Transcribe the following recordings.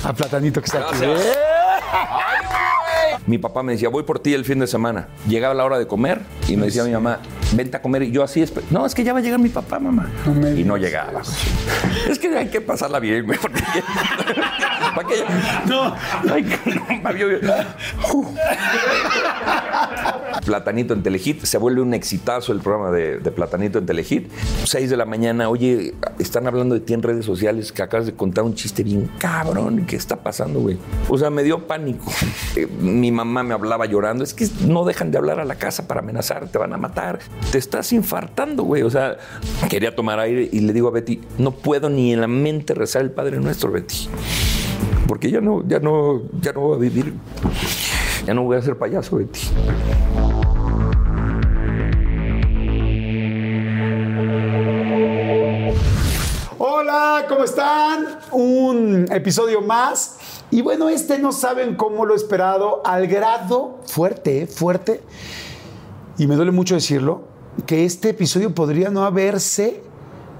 A Platanito que está aquí. Gracias. Mi papá me decía, voy por ti el fin de semana. Llegaba la hora de comer y me decía mi mamá, vente a comer. Y yo así, no, es que ya va a llegar mi papá, mamá. y no llegaba. Es que hay que pasarla bien, güey. porque- ¿Para qué? No. Ay, caramba, yo- Platanito en Telehit, se vuelve un exitazo el programa de, de Platanito en Telehit. 6 de la mañana, oye, están hablando de ti en redes sociales que acabas de contar un chiste bien cabrón. ¿Qué está pasando, güey? O sea, me dio pánico. Eh, mi mamá me hablaba llorando. Es que no dejan de hablar a la casa para amenazar, te van a matar. Te estás infartando, güey. O sea, quería tomar aire y le digo a Betty, no puedo ni en la mente rezar el Padre Nuestro, Betty. Porque ya no, ya no, ya no voy a vivir. Ya no voy a ser payaso, Betty. Hola, ¿cómo están? Un episodio más. Y bueno, este no saben cómo lo he esperado, al grado fuerte, fuerte. Y me duele mucho decirlo, que este episodio podría no haberse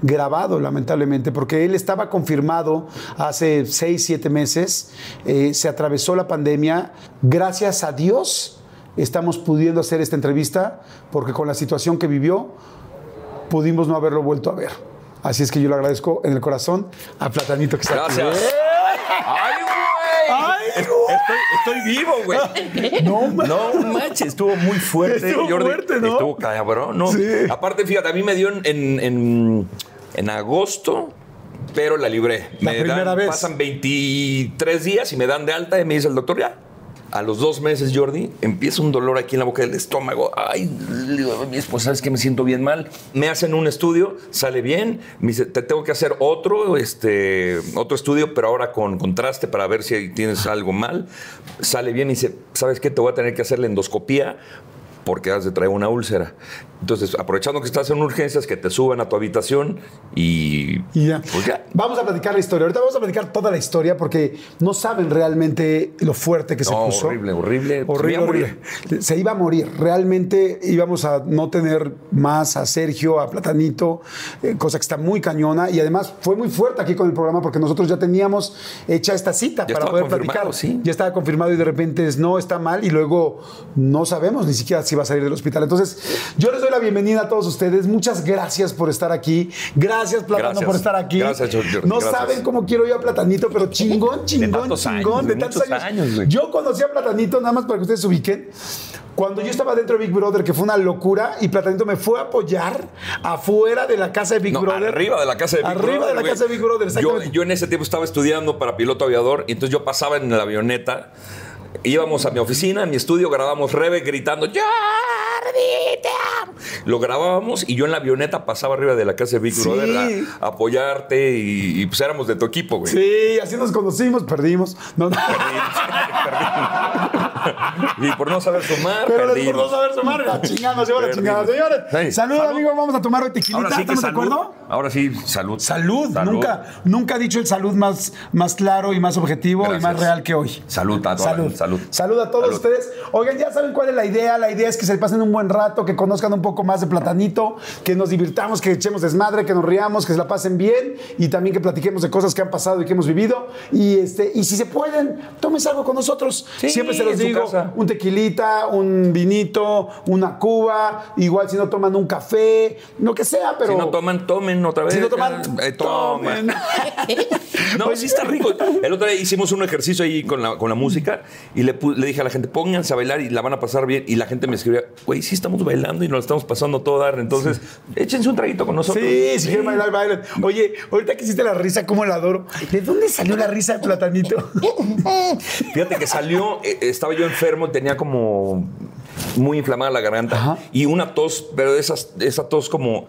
grabado, lamentablemente, porque él estaba confirmado hace seis, siete meses, eh, se atravesó la pandemia, gracias a Dios estamos pudiendo hacer esta entrevista, porque con la situación que vivió, pudimos no haberlo vuelto a ver. Así es que yo le agradezco en el corazón a Platanito que está aquí. Gracias. ¡Ay, güey! ¡Ay, Estoy, estoy vivo, güey. No, No manches, estuvo muy fuerte, Estuvo Jordi. fuerte, ¿no? Estuvo cabrón, ¿no? Sí. Aparte, fíjate, a mí me dio en, en, en- en agosto, pero la libré. La me primera dan- vez. Pasan 23 días y me dan de alta y me dice el doctor, ya. A los dos meses, Jordi, empieza un dolor aquí en la boca del estómago. Ay, digo mi esposa, ¿sabes que me siento bien mal? Me hacen un estudio, sale bien. Me dice, te tengo que hacer otro, este, otro estudio, pero ahora con contraste para ver si tienes algo mal. Sale bien y dice, ¿sabes qué? Te voy a tener que hacer la endoscopía porque has de traer una úlcera. Entonces, aprovechando que estás en urgencias, que te suban a tu habitación y... Y ya. Pues ya. Vamos a platicar la historia. Ahorita vamos a platicar toda la historia porque no saben realmente lo fuerte que se puso. horrible, horrible. Se Horrible, iba a horrible. Se iba a morir. Realmente íbamos a no tener más a Sergio, a Platanito, eh, cosa que está muy cañona. Y además fue muy fuerte aquí con el programa porque nosotros ya teníamos hecha esta cita Ya para poder platicar. sí. Ya estaba confirmado y de repente es no, está mal y luego no sabemos ni siquiera si va a salir del hospital. Entonces, yo les doy la bienvenida a todos ustedes. Muchas gracias por estar aquí. Gracias, Platano, Gracias. por estar aquí. Gracias, Jordi. No Gracias. saben cómo quiero yo a Platanito, pero chingón, chingón, tantos chingón, años, de de tantos años. años, yo conocí a Platanito, nada más para que ustedes se ubiquen. Cuando yo estaba dentro de Big Brother, que fue una locura, y Platanito me fue a apoyar afuera de la casa de Big No, Brother. arriba de la casa de Big Arriba Brother. de la güey. casa de Big Brother, Yo, yo en ese tiempo estaba estudiando para piloto aviador y entonces yo pasaba en la avioneta. Íbamos a mi oficina, en mi estudio, grabábamos Rebe gritando ¡Jordi, te amo". Lo grabábamos y yo en la avioneta pasaba arriba de la casa de Big Sí. Brother a, a apoyarte y, y, pues éramos de tu equipo, güey. Sí, así nos conocimos, perdimos. No, no. Y por no saber sumar, Pero les por perdimos. no saber sumar, la chingada nos lleva la Perdimos. chingada. Señores, Sí. salud, Salud. amigo, vamos a tomar hoy tequilita. Ahora sí ¿Estamos de acuerdo? Ahora sí, salud. Salud. Nunca, nunca ha dicho el salud más, más claro y más objetivo y más real que hoy. Salud a toda la- Salud. salud. Salud a todos ustedes. Oigan, ya saben cuál es la idea. La idea es que se pasen un buen rato, que conozcan un poco más de Platanito, que nos divirtamos, que echemos desmadre, que nos riamos, que se la pasen bien y también que platiquemos de cosas que han pasado y que hemos vivido. Y, este, y si se pueden, tómense algo con nosotros. Sí, Siempre se los en casa. un tequilita, un vinito, una cuba, igual si no toman un café, lo que sea, pero... Si no toman, tomen otra vez. Si no toman, Eh, tomen. No, sí está rico. El otro día hicimos un ejercicio ahí con la, con la música y le, dije a la gente, pónganse a bailar y la van a pasar bien. Y la gente me escribía, güey, sí estamos bailando y nos lo estamos pasando todo dar. Entonces, échense un traguito con nosotros. Sí, si quieren bailar, bailen. Oye, ahorita que hiciste la risa, ¿cómo la adoro? ¿De dónde salió la risa de platanito? Fíjate que salió, eh, estaba yo enfermo, tenía como muy inflamada la garganta Ajá. y una tos, pero esas, esa tos como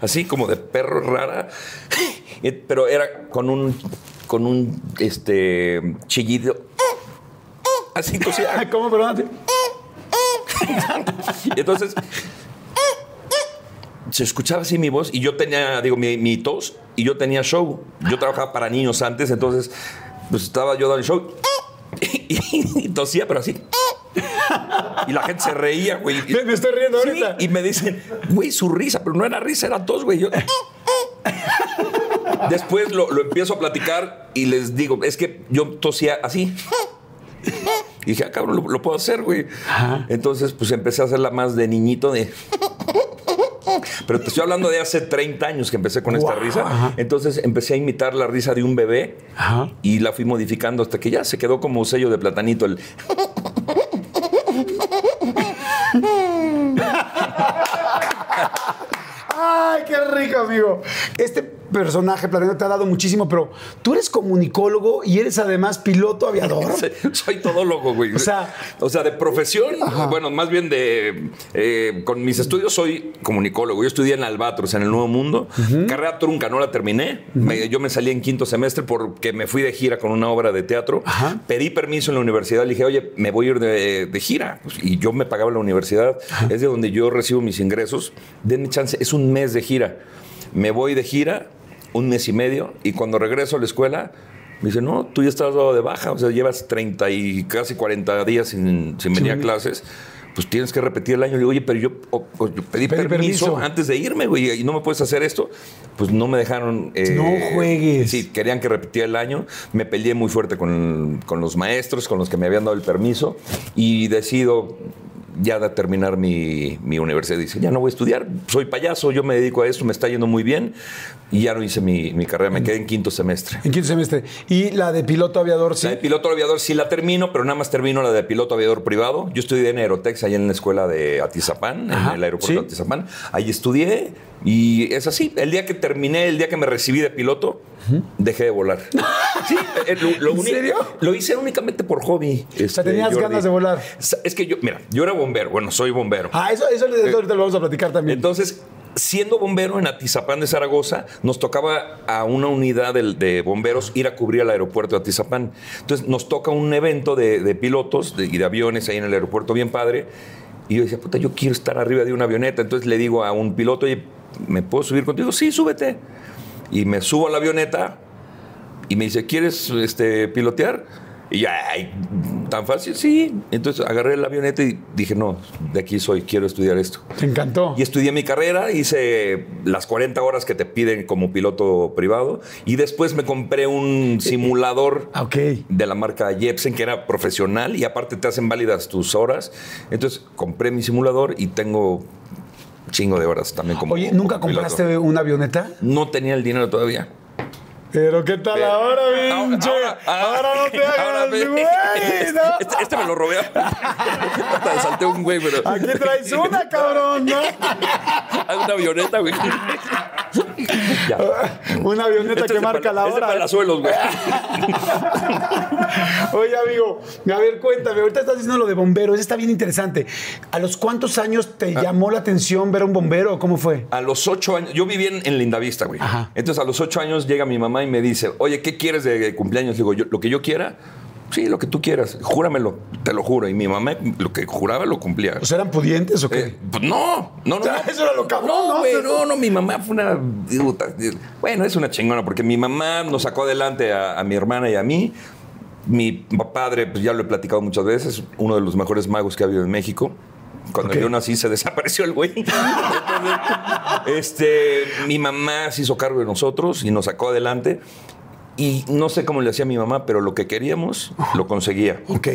así como de perro rara, pero era con un con un este chillido así tosía. ¿Cómo, perdón? Y entonces se escuchaba así mi voz y yo tenía, digo, mi, mi tos y yo tenía show. Yo trabajaba para niños antes, entonces pues estaba yo dando el show y, y tosía, pero así. Y la gente se reía, güey. Me- me estoy riendo Sí, ahorita. Y me dicen, güey, su risa, pero no era risa, era tos, güey. Yo- Después lo, lo empiezo a platicar y les digo, es que yo tosía así. Y dije, ah, cabrón, lo, lo puedo hacer, güey. Entonces, pues empecé a hacerla más de niñito de. Pero te estoy hablando de hace 30 años que empecé con esta risa. Ajá. Entonces empecé a imitar la risa de un bebé Ajá. y la fui modificando hasta que ya se quedó como sello de platanito. El... Ay, qué rico, amigo. Este personaje, Platanito, te ha dado muchísimo, pero tú eres comunicólogo y eres además piloto aviador. Soy todólogo, güey. O sea- o sea, de profesión, bueno, más bien de. eh, con mis estudios soy comunicólogo. Yo estudié en Albatros, en el Nuevo Mundo. Carrera trunca, no la terminé. Me- yo me salí en quinto semestre porque me fui de gira con una obra de teatro. Ajá. Pedí permiso en la universidad. Le dije, oye, me voy a ir de, de gira. Pues, y yo me pagaba la universidad. Es de donde yo recibo mis ingresos. Denme chance. Es un mes de gira. Me voy de gira un mes y medio y cuando regreso a la escuela me dice, no, tú ya estás dado de baja, o sea, llevas 30 y casi 40 días sin, sin venir a clases, pues tienes que repetir el año. Le digo, oye, pero yo, o- o yo pedí Pedí permiso, permiso. antes de irme, güey, y no me puedes hacer esto. Pues no me dejaron... eh, No juegues. Sí, querían que repitiera el año. Me peleé muy fuerte con, con los maestros, con los que me habían dado el permiso, y decido ya de terminar mi, mi universidad. Dice, ya no voy a estudiar, soy payaso, yo me dedico a esto, me está yendo muy bien, y ya no hice mi, mi carrera, me quedé en quinto semestre. En quinto semestre. Y la de piloto aviador, sí. La de piloto aviador sí la termino, pero nada más termino la de piloto aviador privado. Yo estudié en Aerotex, allá en la escuela de Atizapán, Ajá, en el aeropuerto sí. de Atizapán. Ahí estudié y es así. El día que terminé, el día que me recibí de piloto, dejé de volar. sí, eh, lo, lo ¿En serio? Lo hice únicamente por hobby. O sea, tenías ganas de volar. Es que yo, mira, yo era bombero. Bueno, soy bombero. Ah, eso, eso, eso ahorita lo vamos a platicar también. Entonces, siendo bombero en Atizapán de Zaragoza, nos tocaba a una unidad de, bomberos ir a cubrir el aeropuerto de Atizapán. Entonces, nos toca un evento de, de pilotos de- y de aviones ahí en el aeropuerto, bien padre. Y yo decía, puta, yo quiero estar arriba de una avioneta. Entonces le digo a un piloto, oye, ¿me puedo subir contigo? Sí, súbete. Y me subo a la avioneta y me dice, ¿quieres este, pilotear? Y ya, tan fácil, sí. Entonces agarré la avioneta y dije, no, de aquí soy, quiero estudiar esto. Te encantó. Y estudié mi carrera, hice las 40 horas que te piden como piloto privado y después me compré un simulador Ah, ok. de la marca Jepsen que era profesional y aparte te hacen válidas tus horas. Entonces compré mi simulador y tengo chingo de horas también como Oye, ¿nunca como piloto. compraste una avioneta? No tenía el dinero todavía. Pero ¿qué tal Pero- ahora, pinche? ahora- Ahora, no te ahora hagas, güey, ¿no? Este, este me lo robé. Hasta salté un güey, pero. Aquí traes una, cabrón, ¿no? Hay una avioneta, güey. Ya. Una avioneta Este que marca la es de hora. palazuelos, güey. Oye, amigo, a ver, cuéntame. Ahorita estás diciendo lo de bomberos. Está bien interesante. ¿A los cuántos años te Ah. llamó la atención ver a un bombero? ¿Cómo fue? A los ocho años, yo vivía en, en Lindavista, güey. Ajá. Entonces a los ocho años llega mi mamá y me dice, oye, ¿qué quieres de cumpleaños? Le digo, "Yo- lo que yo quiera, sí, lo que tú quieras, júramelo, te lo juro. Y mi mamá lo que juraba lo cumplía. ¿O sea, eran pudientes o qué? Eh, pues no, no, no. O sea, no. eso era lo cabrón, ¿no? No, güey, no, no, mi mamá fue una. Bueno, es una chingona, porque mi mamá nos sacó adelante a, a mi hermana y a mí. Mi padre, pues ya lo he platicado muchas veces, uno de los mejores magos que ha habido en México. Cuando Ok. yo nací se desapareció el güey. Este, mi mamá se hizo cargo de nosotros y nos sacó adelante. Y no sé cómo le hacía mi mamá, pero lo que queríamos lo conseguía. Ok.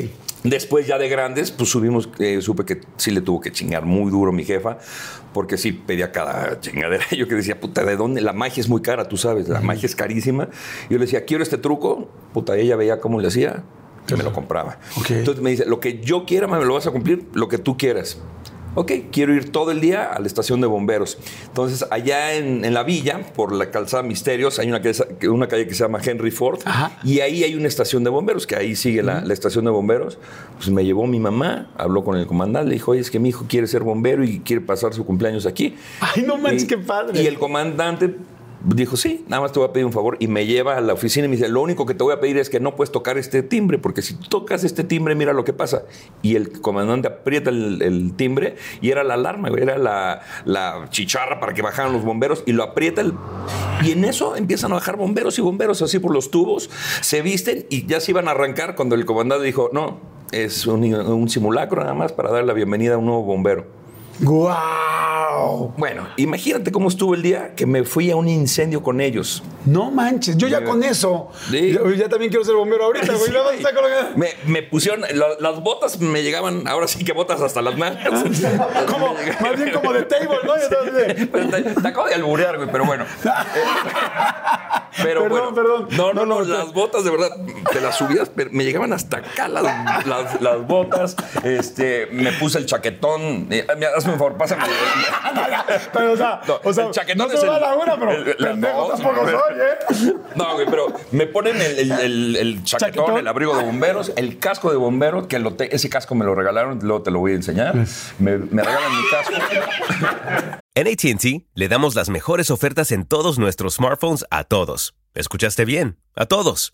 Después ya de grandes, pues subimos, eh, supe que sí le tuvo que chingar muy duro mi jefa, porque sí pedía cada chingadera. Yo que decía, puta, ¿de dónde? La magia es muy cara, tú sabes, la magia es carísima. Yo le decía, quiero este truco, puta, ella veía cómo le hacía, que me lo compraba. Ok. Entonces me dice, lo que yo quiera, me lo vas a cumplir, lo que tú quieras. Ok, quiero ir todo el día a la estación de bomberos. Entonces, allá en, en la villa, por la calzada Misterios, hay una calle, una calle que se llama Henry Ford. Ajá. Y ahí hay una estación de bomberos, que ahí sigue la, la estación de bomberos. Pues me llevó mi mamá, habló con el comandante, le dijo, oye, es que mi hijo quiere ser bombero y quiere pasar su cumpleaños aquí. Ay, no manches, Y- qué padre. Y el comandante dijo, sí, nada más te voy a pedir un favor. Y me lleva a la oficina y me dice, lo único que te voy a pedir es que no puedes tocar este timbre, porque si tocas este timbre, mira lo que pasa. Y el comandante aprieta el, timbre y era la alarma, era la, chicharra para que bajaran los bomberos y lo aprieta. y en eso empiezan a bajar bomberos y bomberos así por los tubos, se visten y ya se iban a arrancar cuando el comandante dijo, no, es un, un simulacro nada más para dar la bienvenida a un nuevo bombero. ¡Guau! Bueno, imagínate cómo estuvo el día que me fui a un incendio con ellos. No manches, yo ya con eso. Sí. Ya, ya también quiero ser bombero ahorita, güey. Sí, me, me pusieron, la- las botas me llegaban, ahora sí que botas hasta las manos. Como, más bien como de table, ¿no? De- te, te acabo de alburear, güey, pero bueno. Pero Perdón, bueno. perdón. No, no, No, las botas de verdad, te las subías, pero me llegaban hasta acá las, las- las botas. Este, me puse el chaquetón. Eh, hazme un favor, pásame. Pero, o sea, No, o sea el chaquetón no es se va el- la una, pero el- la- pendejo no, tampoco soy, ¿eh? No, güey, pero me ponen el, el- el- el chaquetón, Chaquetón. el abrigo de bomberos, el casco de bombero, que lo te- ese casco me lo regalaron, luego te lo voy a enseñar. Me, me regalan mi casco. En ATT le damos las mejores ofertas en todos nuestros smartphones a todos. ¿Escuchaste bien? A todos.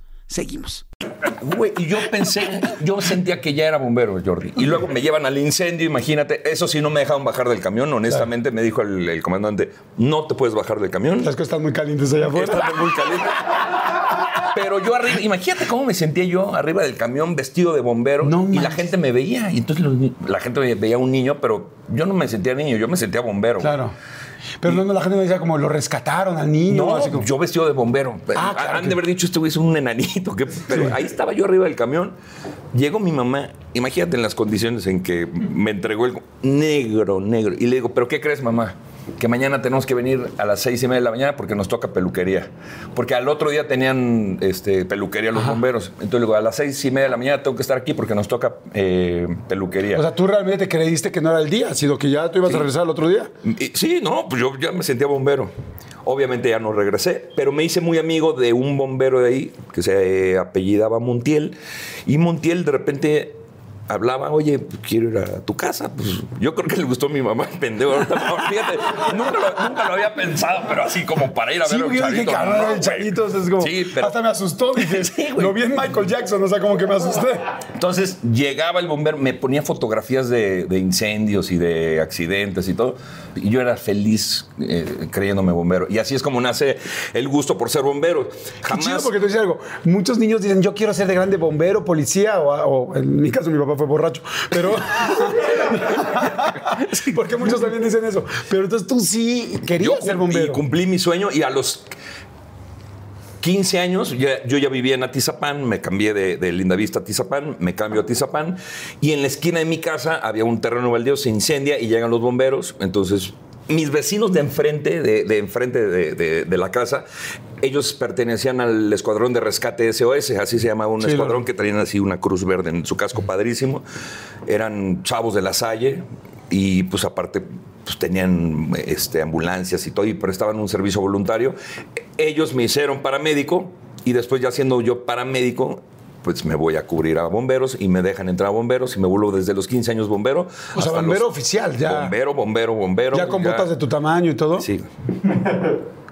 Seguimos. Güey, y yo pensé, yo sentía que ya era bombero, Jordi. Y luego me llevan al incendio, imagínate. Eso sí, no me dejaron bajar del camión. Honestamente, me dijo el, el comandante, no te puedes bajar del camión. Las cosas están muy calientes allá afuera. Está muy caliente. Pero yo arriba, imagínate cómo me sentía yo arriba del camión vestido de bombero No y la gente me veía. Y entonces los la gente veía un niño, pero yo no me sentía niño, yo me sentía bombero. Claro. Pero no, no, la gente me decía como lo rescataron al niño. No, así como- yo vestido de bombero. Ah, claro Han que- de haber dicho, este güey es un enanito. que- pero ahí estaba yo arriba del camión. Llegó mi mamá, imagínate en las condiciones en que me entregó el negro, negro. Y le digo, ¿pero qué crees, mamá? Que mañana tenemos que venir a las seis y media de la mañana porque nos toca peluquería. Porque al otro día tenían este, peluquería los bomberos. Entonces le digo, a las seis y media de la mañana tengo que estar aquí porque nos toca eh, peluquería. O sea, tú realmente creíste que no era el día, sino que ya tú ibas a regresar al otro día. Y- Sí, no, pues yo ya me sentía bombero. Obviamente ya no regresé, pero me hice muy amigo de un bombero de ahí que se apellidaba Montiel. Y Montiel de repente hablaba, oye, quiero ir a tu casa. Pues yo creo que le gustó a mi mamá, pendejo. Fíjate, nunca lo, nunca lo había pensado, pero así como para ir a Sí, ver a un yo dije, chavito. chavito, es como, Sí, pero- hasta me asustó, dije, Sí, lo vi en Michael Jackson, o sea, como que me asusté. Entonces llegaba el bombero, me ponía fotografías de, de incendios y de accidentes y todo. Y yo era feliz eh, creyéndome bombero. Y así es como nace el gusto por ser bombero. Qué Jamás. chido porque te decía algo. Muchos niños dicen, yo quiero ser de grande bombero, policía, o, o en mi caso mi papá fue borracho. Pero. porque muchos también dicen eso. Pero entonces tú sí yo querías ser bombero. y cumplí mi sueño y a los 15 años, ya- yo ya vivía en Atizapán, me cambié de, de Lindavista a Atizapán, me cambio a Atizapán, y en la esquina de mi casa había un terreno baldío, se incendia y llegan los bomberos, entonces mis vecinos de enfrente, de, de enfrente de, de- de la casa, ellos pertenecían al escuadrón de rescate SOS, así se llamaba un Sí, escuadrón que traían así una cruz verde en su casco padrísimo, eran chavos de la Salle y pues aparte pues tenían este, ambulancias y todo y prestaban un servicio voluntario. Ellos me hicieron paramédico y después ya siendo yo paramédico pues me voy a cubrir a bomberos y me dejan entrar a bomberos y me vuelvo desde los 15 años bombero. O sea, bombero oficial, ya. Bombero, bombero, bombero. Ya con botas de tu tamaño y todo. Sí,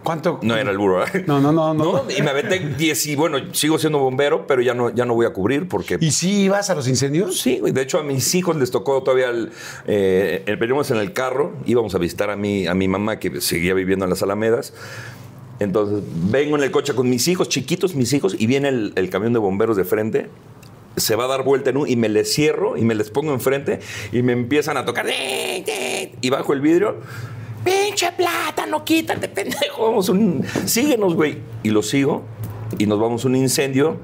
¿Cuánto? no era el burro. ¿eh? No, no, no, no. Y me aventé 10 y bueno, sigo siendo bombero, pero ya no, ya no voy a cubrir porque ¿Y si ibas a los incendios? Sí, güey. De hecho, a mis hijos les tocó todavía el. Eh, el- veníamos en el carro, íbamos a visitar a mi, a mi mamá que seguía viviendo en las Alamedas. Entonces, vengo en el coche con mis hijos, chiquitos mis hijos, y viene el, camión de bomberos de frente. Se va a dar vuelta en un, y me les cierro y me les pongo enfrente y me empiezan a tocar. Y bajo el vidrio. Pinche plátano, quítate, pendejo. Vamos un. Síguenos, güey. Y lo sigo y nos vamos a un incendio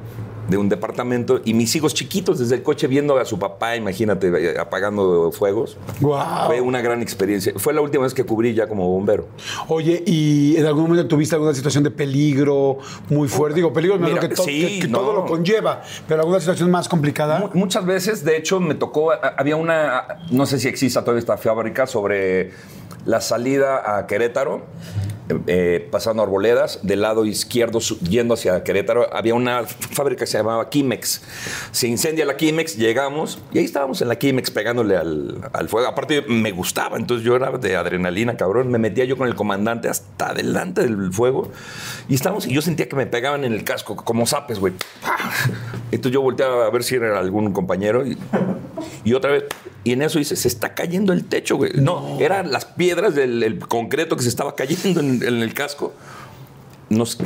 de un departamento y mis hijos chiquitos desde el coche viendo a su papá, imagínate, eh, apagando fuegos. Guau. Fue una gran experiencia. Fue la última vez que cubrí ya como bombero. Oye, ¿y en algún momento tuviste alguna situación de peligro muy fuerte? Digo, peligro no Mira, que, to- sí, que- que no. todo lo conlleva, pero alguna situación más complicada. Mu- Muchas veces, de hecho, me tocó, había una, no sé si exista todavía esta fábrica, sobre la salida a Querétaro, eh, pasando Arboledas, del lado izquierdo yendo hacia Querétaro, había una fábrica que se llamaba Kimex. Se incendia la Kimex, llegamos y ahí estábamos en la Kimex pegándole al, al fuego. Aparte, me gustaba, entonces yo era de adrenalina, cabrón. Me metía yo con el comandante hasta adelante del fuego y estábamos, y yo sentía que me pegaban en el casco, como zapes, güey. Entonces yo volteaba a ver si era algún compañero y otra vez. Y en eso dice, se está cayendo el techo, güey. No, eran las piedras del el concreto que se estaba cayendo en, en el casco. Nos,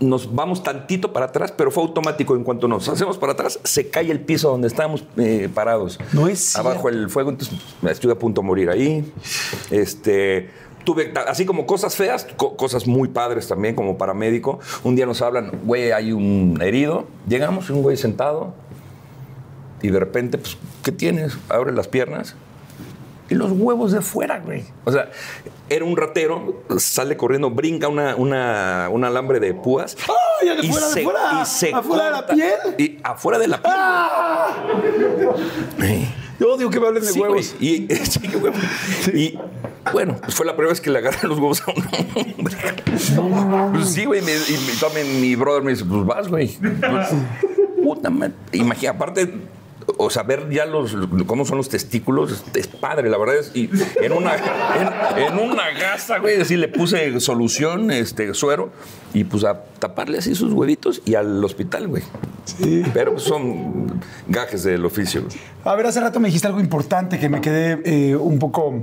nos vamos tantito para atrás, pero fue automático. En cuanto nos hacemos para atrás, se cae el piso donde estábamos eh, parados. No es Abajo el fuego, entonces estuve a punto de morir ahí. Este. Tuve, así como cosas feas, co- cosas muy padres también, como paramédico. Un día nos hablan, güey, hay un herido. Llegamos, un güey sentado, y de repente, pues, ¿qué tienes? Abre las piernas y los huevos de fuera, güey. O sea, era un ratero, sale corriendo, brinca una, una, un alambre de púas. ¡Ay, de y fuera, de fuera! y se ¿Afuera de la piel? Y afuera de la piel. Eh. Yo odio que me hablen de Sí, huevos. güey. Y, sí, huevo. Y bueno, pues fue la primera vez que le agarré los huevos a un hombre. Pues sí, güey. me- Y, también mi brother me dice, pues vas, güey. Pues, puta madre. Imagina, aparte. O sea, ver ya los, cómo son los testículos es padre, la verdad es. Y en una, en, en una gasa, güey, así le puse solución, este, suero, y pues a taparle así sus huevitos y al hospital, güey. Sí. Pero pues, son gajes del oficio. güey. A ver, hace rato me dijiste algo importante que me quedé eh, un poco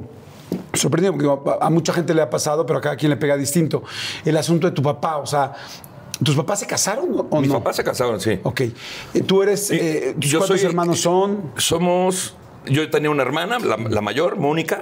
sorprendido, porque a mucha gente le ha pasado, pero a cada quien le pega distinto. El asunto de tu papá, o sea, ¿tus papás se casaron o o Mis no? papás se casaron, sí. Ok. Eh, ¿Tú eres, eh, tus yo cuántos soy- hermanos son? Somos. Yo tenía una hermana, la, la mayor, Mónica.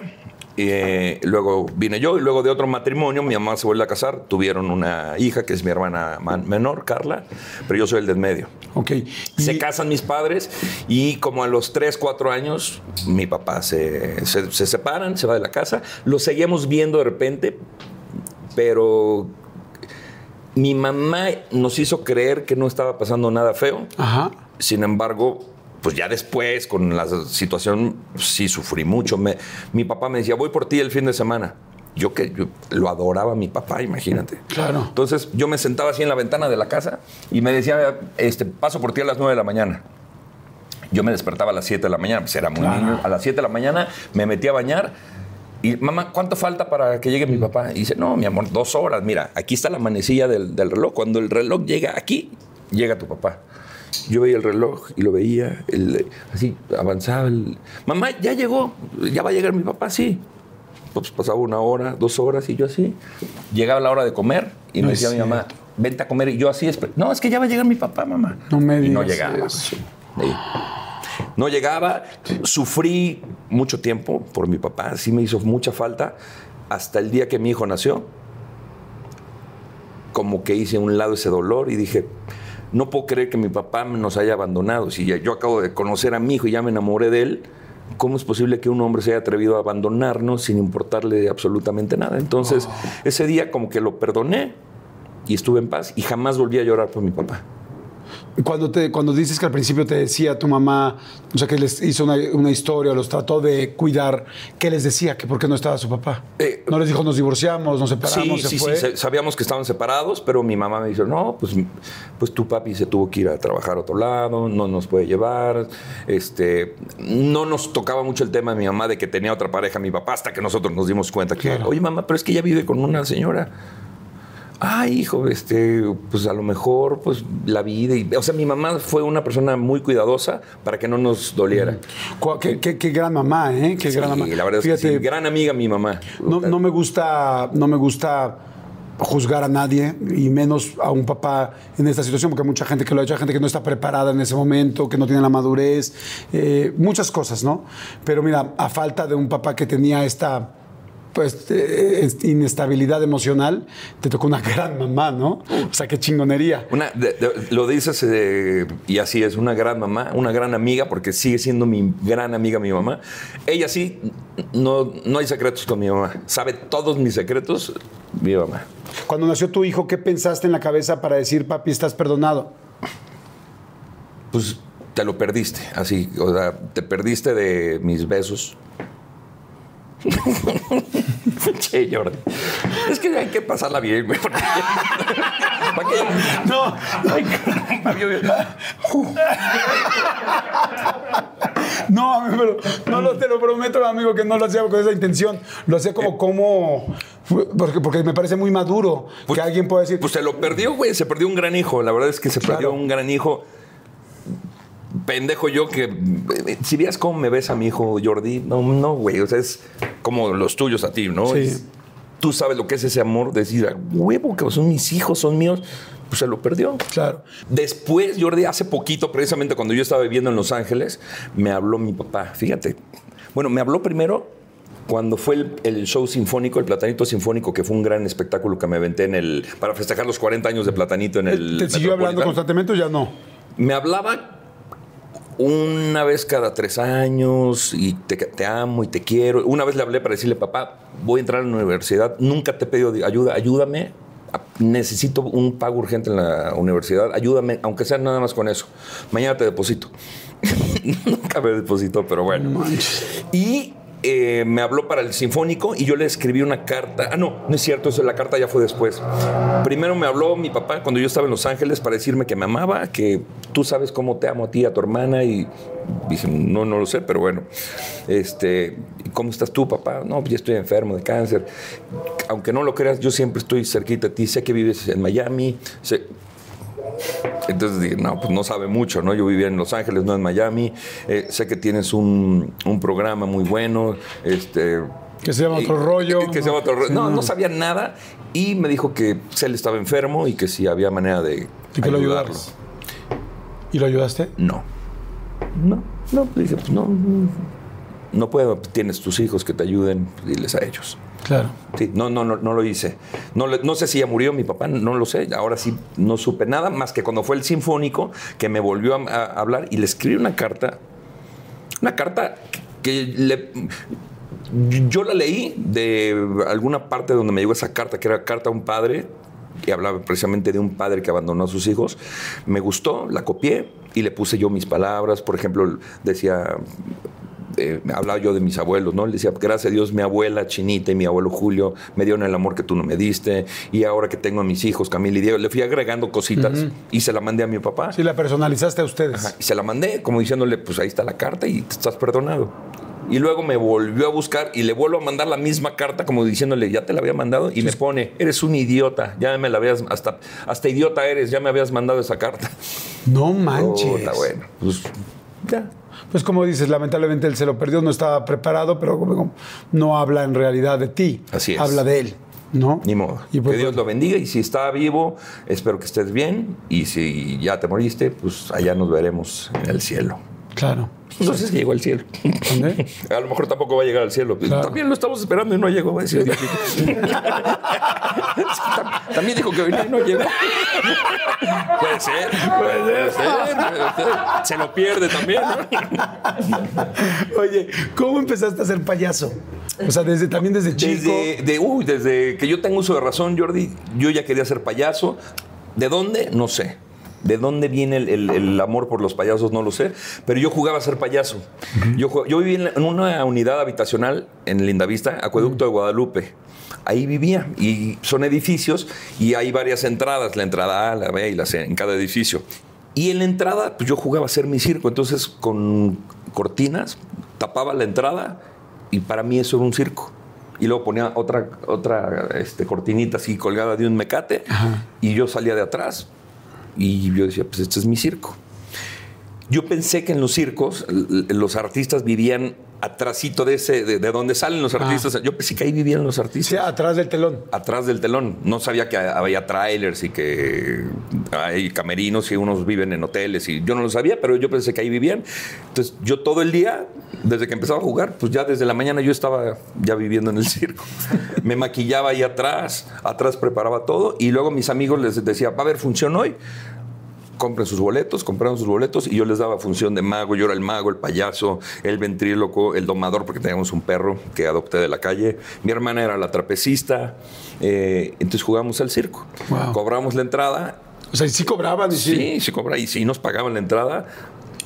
eh, luego vine yo y luego de otro matrimonio mi mamá se vuelve a casar. Tuvieron una hija que es mi hermana man- menor, Carla, pero yo soy el del medio. Ok. Y- Se casan mis padres y como a los 3, 4 años mi papá se, se, se separan, se va de la casa. Lo seguíamos viendo de repente, pero mi mamá nos hizo creer que no estaba pasando nada feo. Ajá. Sin embargo, pues ya después, con la situación, sí sufrí mucho. Me- mi papá me decía, voy por ti el fin de semana. Yo que yo lo adoraba a mi papá, imagínate. Claro. Entonces yo me sentaba así en la ventana de la casa y me decía, este, paso por ti a las 9 de la mañana. Yo me despertaba a las 7 de la mañana, pues era muy niño. A las 7 de la mañana me metí a bañar y, mamá, ¿cuánto falta para que llegue mi papá? Y dice, no, mi amor, dos horas. Mira, aquí está la manecilla del, del reloj. Cuando el reloj llega aquí, llega tu papá. Yo veía el reloj y lo veía, el- así avanzaba. el- Mamá, ya llegó, ya va a llegar mi papá, sí. Pues pasaba una hora, dos horas y yo así. Llegaba la hora de comer y No me decía mi mamá, vente a comer. Y yo así, no, es que ya va a llegar mi papá, mamá. No me Y no digas llegaba. eso. Sí. No llegaba, sufrí mucho tiempo por mi papá, sí me hizo mucha falta, hasta el día que mi hijo nació. como que hice a un lado ese dolor y dije, no puedo creer que mi papá nos haya abandonado. Si yo acabo de conocer a mi hijo y ya me enamoré de él, ¿cómo es posible que un hombre se haya atrevido a abandonarnos sin importarle absolutamente nada? Entonces, ese día como que lo perdoné y estuve en paz y jamás volví a llorar por mi papá. Cuando, te, cuando dices que al principio te decía tu mamá, o sea, que les hizo una, una historia, los trató de cuidar, ¿qué les decía? ¿Que por qué no estaba su papá? Eh, no les dijo, nos divorciamos, nos separamos, Sí, se sí, fue. sí, sa- sabíamos que estaban separados, pero mi mamá me dijo, no, pues, pues tu papi se tuvo que ir a trabajar a otro lado, no nos puede llevar. Este, no nos tocaba mucho el tema de mi mamá de que tenía otra pareja, mi papá, hasta que nosotros nos dimos cuenta que, Claro. oye mamá, pero es que ella vive con una señora. Ay, hijo, este, pues a lo mejor, pues la vida. Y, o sea, mi mamá fue una persona muy cuidadosa para que no nos doliera. Cu- Qué, qué- qué gran mamá, ¿eh? Qué gran mamá. La verdad es Fíjate, que sí, gran amiga mi mamá. no, no me gusta, no me gusta juzgar a nadie y menos a un papá en esta situación, porque hay mucha gente que lo ha hecho, hay gente que no está preparada en ese momento, que no tiene la madurez, eh, muchas cosas, ¿no? Pero mira, a falta de un papá que tenía esta pues eh, es- inestabilidad emocional, te tocó una gran mamá, ¿no? O sea, qué chingonería. Una, de- de- lo dices eh, y así es, una gran mamá, una gran amiga, porque sigue siendo mi gran amiga mi mamá. Ella sí, no, no hay secretos con mi mamá. Sabe todos mis secretos, mi mamá. Cuando nació tu hijo, ¿qué pensaste en la cabeza para decir, papi, estás perdonado? Pues te lo perdiste, así, o sea, te perdiste de mis besos. che, Jordi. Es que hay que pasarla bien, güey. porque- ¿Para qué? No, No, pero no lo, te lo prometo, amigo, que no lo hacía con esa intención. Lo hacía como, como, porque, porque me parece muy maduro que alguien pueda decir, Pues se lo perdió, güey. Se perdió un gran hijo. La verdad es que se perdió un gran hijo. Pendejo yo que. Si vieras cómo me ves a mi hijo Jordi, no, no, güey. O sea, es como los tuyos a ti, ¿no? Sí. Es- tú sabes lo que es ese amor, decir, "A huevo, que son mis hijos, son míos. Pues se lo perdió. claro. Después, Jordi, hace poquito, precisamente cuando yo estaba viviendo en Los Ángeles, me habló mi papá. Fíjate. Bueno, me habló primero cuando fue el, el show sinfónico, el Platanito Sinfónico, que fue un gran espectáculo que me aventé en el, para festejar los 40 años de Platanito en el. ¿Te siguió hablando constantemente o ya no? Me hablaba una vez cada tres años y te, te amo y te quiero. Una vez le hablé para decirle, papá, voy a entrar a la universidad, nunca te he pedido ayuda, ayúdame. Necesito un pago urgente en la universidad, ayúdame, aunque sea nada más con eso. Mañana te deposito. nunca me depositó, pero bueno. Y eh, me habló para el Sinfónico y yo le escribí una carta. Ah, no, no es cierto, eso, la carta ya fue después. Primero me habló mi papá cuando yo estaba en Los Ángeles para decirme que me amaba, que tú sabes cómo te amo a ti, a tu hermana, y dije, no, no lo sé, pero bueno. Este, ¿Cómo estás tú, papá? No, pues ya estoy enfermo de cáncer. Aunque no lo creas, yo siempre estoy cerquita de ti, sé que vives en Miami, entonces dije, no, pues no sabe mucho, ¿no? Yo vivía en Los Ángeles, no en Miami. Eh, sé que tienes un, un programa muy bueno. Este, Que se llama Otro Rollo. Que, se llama otro rollo. Sí, No, no. sabía nada. Y me dijo que él estaba enfermo y que si había manera de Y que lo ayudarlo. ayudaras. ¿Y lo ayudaste? No. No, no, dije, pues no. No puedo, tienes tus hijos que te ayuden, diles a ellos. Claro. Sí, no, no, no, lo hice. No, sé si ya murió mi papá, no lo sé. Ahora sí no supe nada más que cuando fue el sinfónico que me volvió a, a hablar y le escribí una carta. Una carta que le. Yo la leí de alguna parte donde me llegó esa carta, que era carta a un padre, que hablaba precisamente de un padre que abandonó a sus hijos. Me gustó, la copié y le puse yo mis palabras. Por ejemplo, decía, eh, hablaba yo de mis abuelos, ¿no? Le decía, gracias a Dios, mi abuela Chinita y mi abuelo Julio me dieron el amor que tú no me diste. Y ahora que tengo a mis hijos, Camila y Diego, le fui agregando cositas y se la mandé a mi papá. Sí, la personalizaste a ustedes. Ajá, Y se la mandé, como diciéndole, pues ahí está la carta y te estás perdonado. Y luego me volvió a buscar y le vuelvo a mandar la misma carta, como diciéndole, ya te la había mandado. Y me pone, eres un idiota, ya me la habías, hasta, hasta idiota eres, ya me habías mandado esa carta. No manches. Puta, bueno, pues ya. Pues como dices, lamentablemente él se lo perdió, no estaba preparado, pero como no habla en realidad de ti. Así es. Habla de él, ¿no? Ni modo. Y pues, que Dios lo bendiga y si está vivo, espero que estés bien. Y si ya te moriste, pues allá nos veremos en el cielo. Claro. No sé si llegó al cielo. A lo mejor tampoco va a llegar al cielo. También lo estamos esperando y no llegó. Va a decir También dijo que venía y no llegó. Puede ser, puede ser, puede ser. Se lo pierde también. ¿no? Oye, ¿cómo empezaste a ser payaso? O sea, desde, también desde chico. Desde, de- uy, desde que yo tengo uso de razón, Jordi, yo ya quería ser payaso. ¿De dónde? No sé. ¿De dónde viene el, el- el amor por los payasos? No lo sé. Pero yo jugaba a ser payaso. yo, yo vivía en, una unidad habitacional en Lindavista, Acueducto de Guadalupe. Ahí vivía y son edificios y hay varias entradas, la entrada A, la B y la C en cada edificio. Y en la entrada, pues yo jugaba a hacer mi circo, entonces con cortinas tapaba la entrada y para mí eso era un circo. Y luego ponía otra, otra este, cortinita así colgada de un mecate y yo salía de atrás y yo decía, pues este es mi circo. Yo pensé que en los circos los artistas vivían atrásito de ese, de, de donde salen los artistas. Yo pensé que ahí vivían los artistas Sí, atrás del telón. atrás del telón. No sabía que había trailers y que hay camerinos y unos viven en hoteles y yo no lo sabía, pero yo pensé que ahí vivían. Entonces yo todo el día, desde que empezaba a jugar, pues ya desde la mañana yo estaba ya viviendo en el circo. Me maquillaba ahí atrás, atrás preparaba todo y luego mis amigos les decía, va a haber función hoy. Compren sus boletos, compraron sus boletos y yo les daba función de mago. Yo era el mago, el payaso, el ventríloco, el domador, porque teníamos un perro que adopté de la calle. Mi hermana era la trapecista. eh, entonces jugábamos al circo. Wow. Cobramos la entrada. O sea, ¿y sí cobraban. y sí. Sí, sí cobra y sí nos pagaban la entrada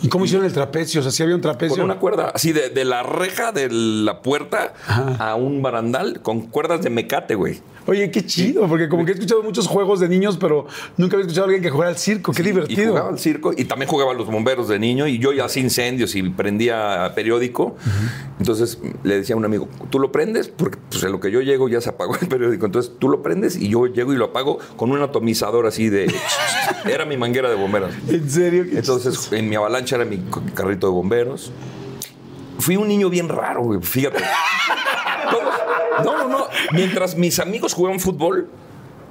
¿Y cómo hicieron el trapecio? O sea, sí había un trapecio. con una cuerda, así de, de la reja de la puerta a un barandal con cuerdas de mecate, güey. Oye, qué chido, porque como que he escuchado muchos juegos de niños, pero nunca había escuchado a alguien que jugara al circo. Qué Y divertido. jugaba al circo y también jugaba a los bomberos de niño y yo ya hacía incendios y prendía periódico. Entonces le decía a un amigo, ¿tú lo prendes? Porque pues, en lo que yo llego ya se apagó el periódico. Entonces tú lo prendes y yo llego y lo apago con un atomizador así de... era mi manguera de bomberos. ¿En serio? Entonces en mi avalancha era mi carrito de bomberos. Fui un niño bien raro, güey, fíjate. Todos- no, no, no. Mientras mis amigos jugaban fútbol,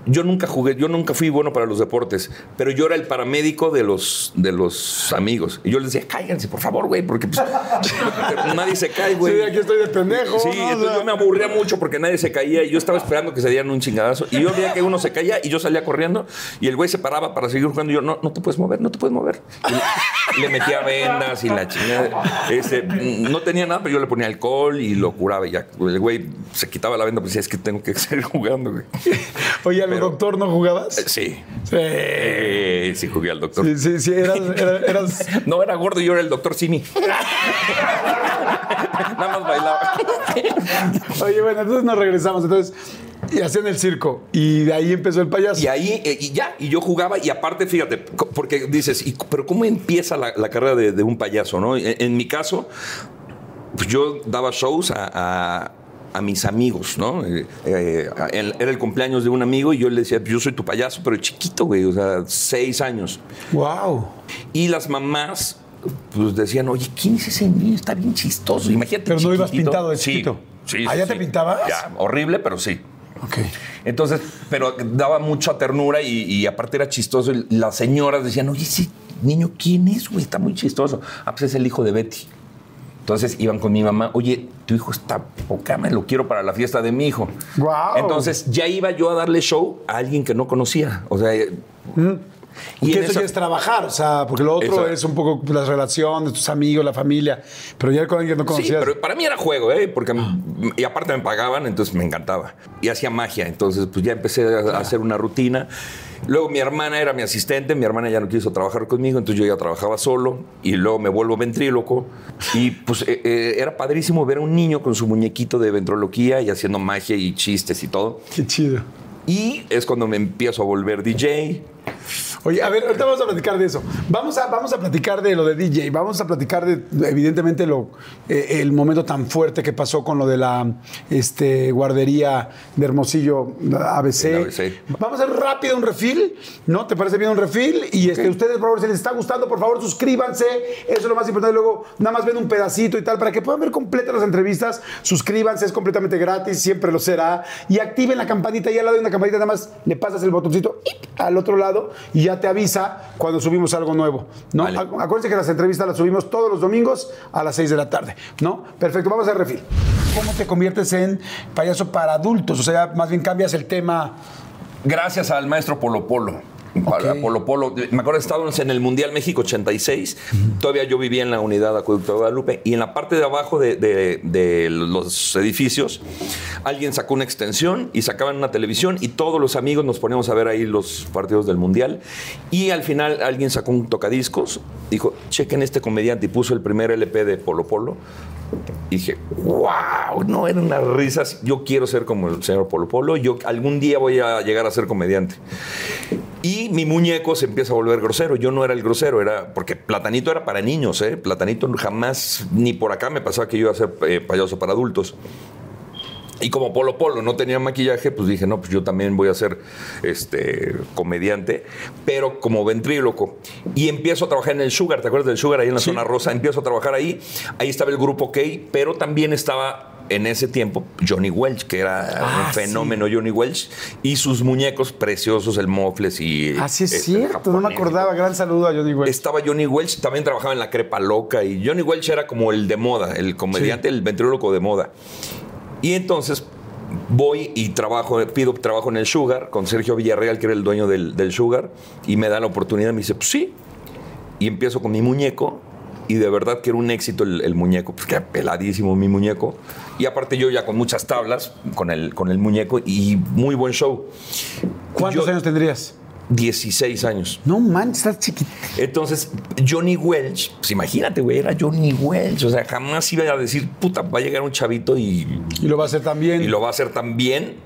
yo nunca jugué, yo nunca fui bueno para los deportes, pero yo era el paramédico de los, de los amigos. Y yo les decía, cáiganse, por favor, güey, porque pues, nadie se cae, güey. Sí, aquí estoy de pendejo. Sí, entonces yo me aburría mucho porque nadie se caía y yo estaba esperando que se dieran un chingadazo. Y yo veía que uno se caía y yo salía corriendo y el güey se paraba para seguir jugando. Y yo, no, no te puedes mover, no te puedes mover. Y le, le metía vendas y la chingada. Este, no tenía nada, pero yo le ponía alcohol y lo curaba. Y ya el güey se quitaba la venda, pues decía, es que tengo que seguir jugando, güey. Oye, ¿al Pero- doctor no jugabas? Eh, Sí. Sí. Eh, sí, jugué al doctor. Sí, sí, sí, eras, era- eras- No, era gordo yo era el doctor Simi. Nada más bailaba. Oye, bueno, entonces nos regresamos. Entonces, y hacían el circo. Y de ahí empezó el payaso. Y ahí, eh, y ya, y yo jugaba, y aparte, fíjate, porque dices, ¿y, pero ¿cómo empieza la, la carrera de, de un payaso, no? En, en mi caso, pues yo daba shows a, a- a mis amigos, ¿no? Eh, eh, era el cumpleaños de un amigo y yo le decía, yo soy tu payaso, pero chiquito, güey, o sea, seis años. Wow. Y las mamás, pues decían, oye, ¿quién es ese niño? Está bien chistoso. Imagínate. Pero no ibas pintado de chiquito. Sí, ¿Ah, sí, te sí. pintabas? Ya, horrible, pero sí. Ok. Entonces, pero daba mucha ternura y, y aparte era chistoso. Y las señoras decían, oye, ese niño, ¿quién es, güey? Está muy chistoso. Ah, pues es el hijo de Betty. Entonces iban con mi mamá, oye, tu hijo está poca, me lo quiero para la fiesta de mi hijo. Guau. Entonces ya iba yo a darle show a alguien que no conocía. O sea, eh, Y en eso ya es trabajar, o sea, porque lo otro Eso. es un poco las relaciones, tus amigos, la familia. Pero ya con alguien que no Sí, conocías. pero para mí era juego, ¿eh? Porque y aparte me pagaban, entonces me encantaba. Y hacía magia, entonces pues ya empecé a hacer una rutina. Luego mi hermana era mi asistente, mi hermana ya no quiso trabajar conmigo, entonces yo ya trabajaba solo y luego me vuelvo ventríloco y pues eh, eh, era padrísimo ver a un niño con su muñequito de ventriloquía y haciendo magia y chistes y todo. Qué chido. Y es cuando me empiezo a volver DJ. Oye, a ver, ahorita vamos a platicar de eso. Vamos a, vamos a platicar de lo de DJ. Vamos a platicar de, evidentemente, lo, eh, el momento tan fuerte que pasó con lo de la este, guardería de Hermosillo ABC. Vamos a hacer rápido un refil, ¿no? ¿Te parece bien un refil? Y este, ustedes, por favor, si les está gustando, por favor, suscríbanse. Eso es lo más importante. Luego, nada más ven un pedacito y tal, para que puedan ver completas las entrevistas. Suscríbanse, es completamente gratis, siempre lo será. Y activen la campanita. Y al lado de una campanita, nada más le pasas el botoncito ¡ip! al otro lado y ya te avisa cuando subimos algo nuevo. ¿no? Vale. Acuérdense que las entrevistas las subimos todos los domingos a las 6 de la tarde. ¿no? Perfecto, vamos a refil. ¿Cómo te conviertes en payaso para adultos? O sea, más bien cambias el tema. Gracias al maestro Polo Polo. Para Polo Polo. Me acuerdo que estábamos en el Mundial México 86. Todavía yo vivía en la unidad Acueducto de Guadalupe. Y en la parte de abajo de, de- de los edificios, alguien sacó una extensión y sacaban una televisión. Y todos los amigos nos poníamos a ver ahí los partidos del Mundial. Y al final alguien sacó un tocadiscos. Dijo, chequen este comediante. Y puso el primer LP de Polo Polo. Y dije, wow, no, eran unas risas. Yo quiero ser como el señor Polo Polo. Yo algún día voy a llegar a ser comediante. Y mi muñeco se empieza a volver grosero. Yo no era el grosero, era porque Platanito era para niños, ¿eh? Platanito jamás, ni por acá me pasaba que yo iba a ser eh, payaso para adultos. Y como Polo Polo no tenía maquillaje, pues dije, no, pues yo también voy a ser este, comediante, pero como ventríloco. Y empiezo a trabajar en el Sugar, ¿te acuerdas del Sugar ahí en la zona rosa? Empiezo a trabajar ahí. Ahí estaba el grupo K, pero también estaba en ese tiempo Johnny Welch, que era Ah, un fenómeno Johnny Welch, y sus muñecos preciosos, el Mofles y... Así es este, cierto, no me acordaba. Gran saludo a Johnny Welch. Estaba Johnny Welch, también trabajaba en la Crepa Loca y Johnny Welch era como el de moda, el comediante, el ventríloco de moda. Y entonces voy y trabajo, pido trabajo en el Sugar con Sergio Villarreal, que era el dueño del, del Sugar, y me da la oportunidad, me dice, pues sí. Y empiezo con mi muñeco, y de verdad que era un éxito el, el muñeco, pues que peladísimo mi muñeco. Y aparte yo ya con muchas tablas, con el, con el muñeco, y muy buen show. ¿Cuántos Yo- años tendrías? 16 años. No manches, estás chiquito. Entonces, Johnny Welch, pues imagínate, güey, era Johnny Welch. O sea, jamás iba a decir, puta, va a llegar un chavito y, Y lo va a hacer también. y lo va a hacer tan bien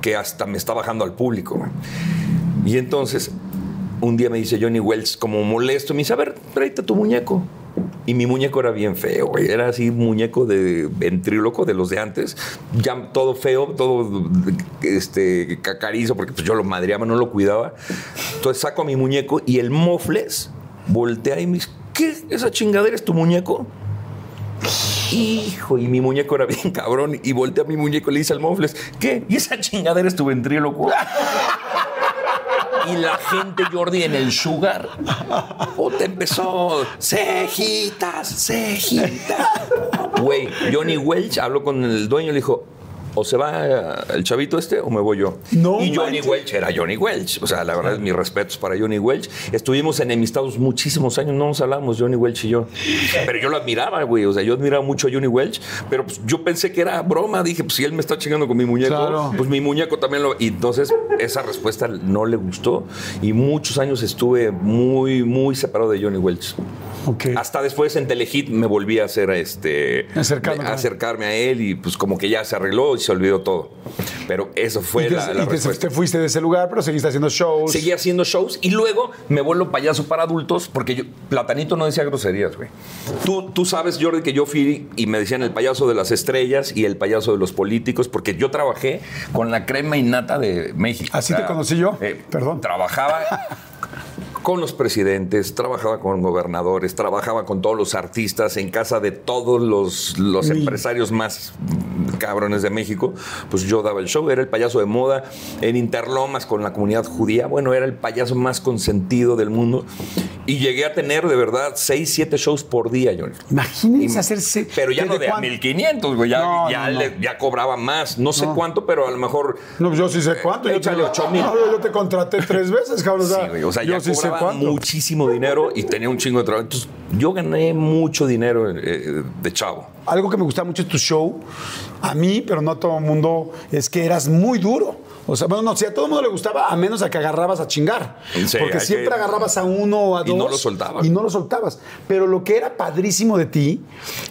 que hasta me está bajando al público. güey. Y entonces, un día me dice Johnny Welch, como molesto, me dice, a ver, tráete tu muñeco. Y mi muñeco era bien feo, güey. Era así, muñeco de ventríloco de los de antes. Ya todo feo, todo este, cacarizo, porque pues yo lo madreaba, no lo cuidaba. Entonces saco a mi muñeco y el mofles voltea y me dice, ¿qué? ¿Esa chingadera es tu muñeco? Hijo, y mi muñeco era bien cabrón. Y voltea a mi muñeco y le dice al mofles, ¿qué? ¿Y esa chingadera es tu ventríloco? Y la gente, Jordi, en el Sugar, puta, empezó, cejitas, cejitas. Güey, Johnny Welch habló con el dueño y le dijo, o se va el chavito este o me voy yo. No y Johnny. Welch era Johnny Welch. O sea, la verdad, mis respetos para Johnny Welch. Estuvimos enemistados muchísimos años, no nos hablamos, Johnny Welch y yo. Pero yo lo admiraba, güey. O sea, yo admiraba mucho a Johnny Welch, pero pues, yo pensé que era broma. Dije, pues si él me está chingando con mi muñeco, Claro. pues mi muñeco también lo. Y entonces esa respuesta no le gustó. Y muchos años estuve muy, muy separado de Johnny Welch. Ok. Hasta después en Telehit me volví a hacer este. Acercarme acercarme a él y pues como que ya se arregló se olvidó todo. Pero eso fue y te, la, la y respuesta. te fuiste de ese lugar, pero seguiste haciendo shows. Seguí haciendo shows y luego me vuelvo payaso para adultos porque yo, Platanito no decía groserías, güey. Tú, tú sabes, Jordi, que yo fui y me decían el payaso de las estrellas y el payaso de los políticos porque yo trabajé con la crema innata de México. Así te conocí yo. eh, Perdón. Trabajaba con los presidentes, trabajaba con gobernadores, trabajaba con todos los artistas en casa de todos los, empresarios más cabrones de México. Pues yo daba el show, era el payaso de moda en Interlomas con la comunidad judía. Bueno, era el payaso más consentido del mundo. Y llegué a tener de verdad seis, siete shows por día, Johnny. Imagínense hacerse. Pero ya ¿desde no de a cuándo? 1500, güey. Ya, No, ya, no, no. le- ya cobraba más. No sé cuánto, pero a lo mejor. No, pues yo sí sé cuánto. Yo te, échale ocho mil. No, yo te contraté tres veces, cabrón. Sí, o sea, yo ya sí sé cuánto. muchísimo dinero y tenía un chingo de trabajo. Entonces, yo gané mucho dinero eh, de chavo. Algo que me gustaba mucho de tu show, a mí, pero no a todo el mundo, es que eras muy duro. O sea, bueno, no, si a todo el mundo le gustaba, a menos a que agarrabas a chingar. Sí, Porque siempre que- agarrabas a uno o a Y dos. no lo soltabas. Y no lo soltabas. Pero lo que era padrísimo de ti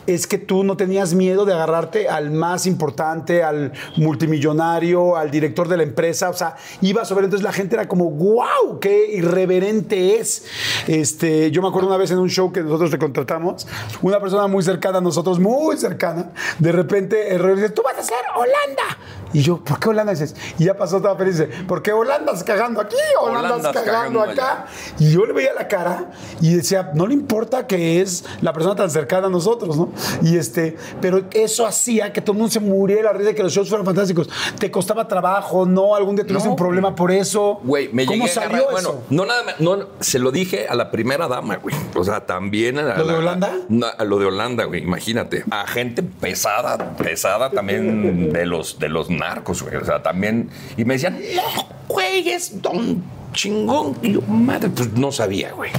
es que tú no tenías miedo de agarrarte al más importante, al multimillonario, al director de la empresa. O sea, ibas a ver, entonces la gente era como, wow, qué irreverente es. Este, yo me acuerdo una vez en un show que nosotros te contratamos, una persona muy cercana a nosotros, muy cercana, de repente dice, tú vas a ser Holanda. Y yo, ¿por qué Holanda? dices, y ya pasó toda feliz. Dice, ¿por qué Holanda estás cagando aquí? Holanda estás Holanda cagando, cagando acá. Y yo le veía la cara y decía, no le importa que es la persona tan cercana a nosotros, ¿no? Y este, pero eso hacía que todo el mundo se muriera la risa de que los shows fueran fantásticos. ¿Te costaba trabajo? ¿No? ¿Algún día tuviste No. un problema por eso? Güey, me ¿Cómo llegué salió eso? Bueno, no nada más, no, se lo dije a la primera dama, güey. O sea, también a, ¿Lo de la- Holanda? No, a lo de Holanda, güey, imagínate. A gente pesada, pesada también de los, de los narcos, güey. O sea, también. Y me decían, no, güey, es don chingón. Y yo, madre, pues no sabía, güey.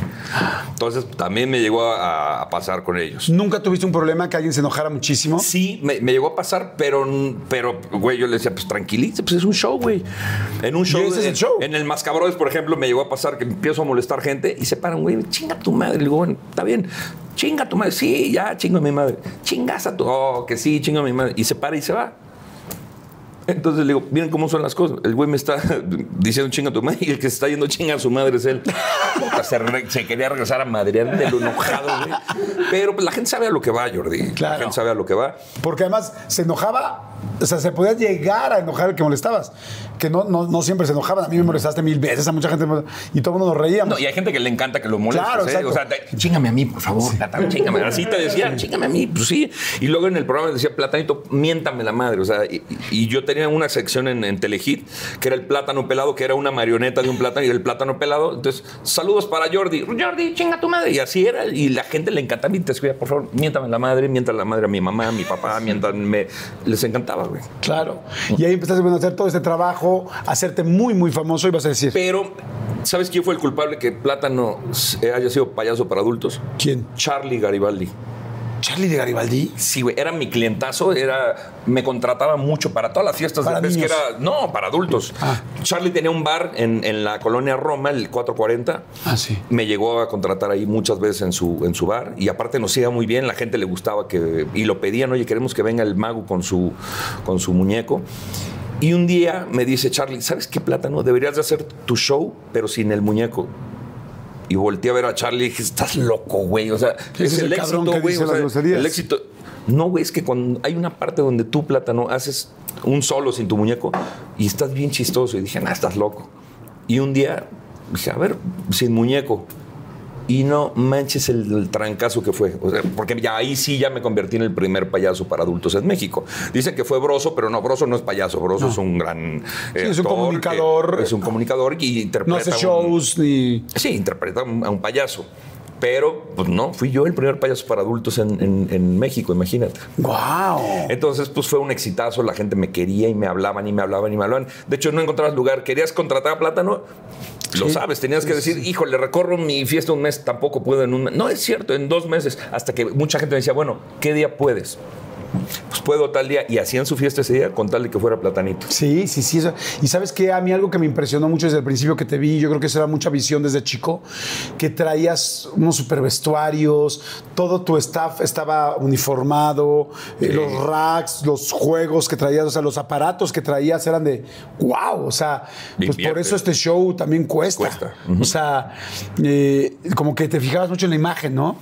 Entonces también me llegó a, a pasar con ellos. ¿Nunca tuviste un problema que alguien se enojara muchísimo? Sí, me, me llegó a pasar, pero, pero, güey, yo le decía, pues tranquilízate, pues es un show, güey. En un show. ese es el show. En el Mascabrones, por ejemplo, me llegó a pasar que empiezo a molestar gente y se paran, güey, chinga tu madre. Le digo, bueno, está bien, chinga tu madre. Sí, ya, chingo a mi madre. Chingas a tu. Oh, que sí, chingo a mi madre. Y se para y se va. Entonces le digo, miren cómo son las cosas. El güey me está diciendo chinga a tu madre y el que se está yendo chinga a su madre es él. Se, re- se quería regresar a madrear de lo enojado, güey. Pero pues, la gente sabe a lo que va, Jordi. Claro. La gente sabe a lo que va. Porque además se enojaba, o sea, se podía llegar a enojar el que molestabas. Que no, no, no siempre se enojaban. A mí me molestaste mil veces, a mucha gente. me- Y todo el mundo nos reíamos. No, y hay gente que le encanta que lo molestes. Claro, ¿eh? O sea, te- chingame a mí, por favor. Chingame. Así te decía, chingame a mí. Pues sí. Y luego en el programa decía, Platanito, miéntame la madre. O sea, y, y yo tenía una sección en, en Telehit que era el plátano pelado, que era una marioneta de un plátano y el plátano pelado. Entonces, saludos para Jordi. Jordi, chinga tu madre. Y así era. Y la gente le encantaba y te escribía, por favor, miéntame la madre, miéntame la madre a mi mamá, a mi papá, miéntame. Les encantaba, güey. Claro. Y ahí empezaste a hacer todo este trabajo, hacerte muy, muy famoso y vas a decir, Pero, ¿sabes quién fue el culpable que Plátano eh, haya sido payaso para adultos? ¿quién? Charlie Garibaldi. ¿Charlie de Garibaldi? Sí, güey, era mi clientazo, era, me contrataba mucho para todas las fiestas Para de niños. Era, no, para adultos. Ah. Charlie tenía un bar en, en la colonia Roma, el 440. Ah, sí. Me llegó a contratar ahí muchas veces en su, en su bar y aparte nos iba muy bien, la gente le gustaba que y lo pedían, oye, queremos que venga el mago con su, con su muñeco. Y un día me dice Charlie, ¿sabes qué plátano? Deberías de hacer tu show, pero sin el muñeco. Y volteé a ver a Charlie y dije, estás loco, güey. O sea, es es el el éxito, güey. o sea, el éxito. No, güey, es que cuando hay una parte donde tú, plátano, haces un solo sin tu muñeco y estás bien chistoso. Y dije, nah, estás loco. Y un día dije, a ver, sin muñeco. Y no manches el, el trancazo que fue. O sea, porque ya ahí sí ya me convertí en el primer payaso para adultos en México. Dicen que fue Broso, pero no, Broso no es payaso. Broso es un gran. Sí, eh, es un comunicador. Es un comunicador y interpreta. No hace un- shows ni... Sí, interpreta a un, a un payaso. Pero, pues no, fui yo el primer payaso para adultos en, en- en México, imagínate. ¡Wow! Entonces, pues fue un exitazo, la gente me quería y me hablaban y me hablaban y me hablaban. De hecho, no encontrabas lugar. ¿Querías contratar a Plátano? Lo Sí. sabes, tenías que decir, híjole, recorro mi fiesta un mes, tampoco puedo en un mes. No, es cierto, en dos meses. Hasta que mucha gente me decía, bueno, ¿qué día puedes? Pues puedo tal día. Y hacían su fiesta ese día con tal de que fuera Platanito. Sí, sí, sí. eso- Y sabes que a mí algo que me impresionó mucho desde el principio que te vi, yo creo que eso era mucha visión desde chico, que traías unos super vestuarios, todo tu staff estaba uniformado, eh, los racks, los juegos que traías, o sea, los aparatos que traías eran de wow, o sea, pues por eso este show también cuesta. Cuesta. O sea, eh, como que te fijabas mucho en la imagen, ¿no?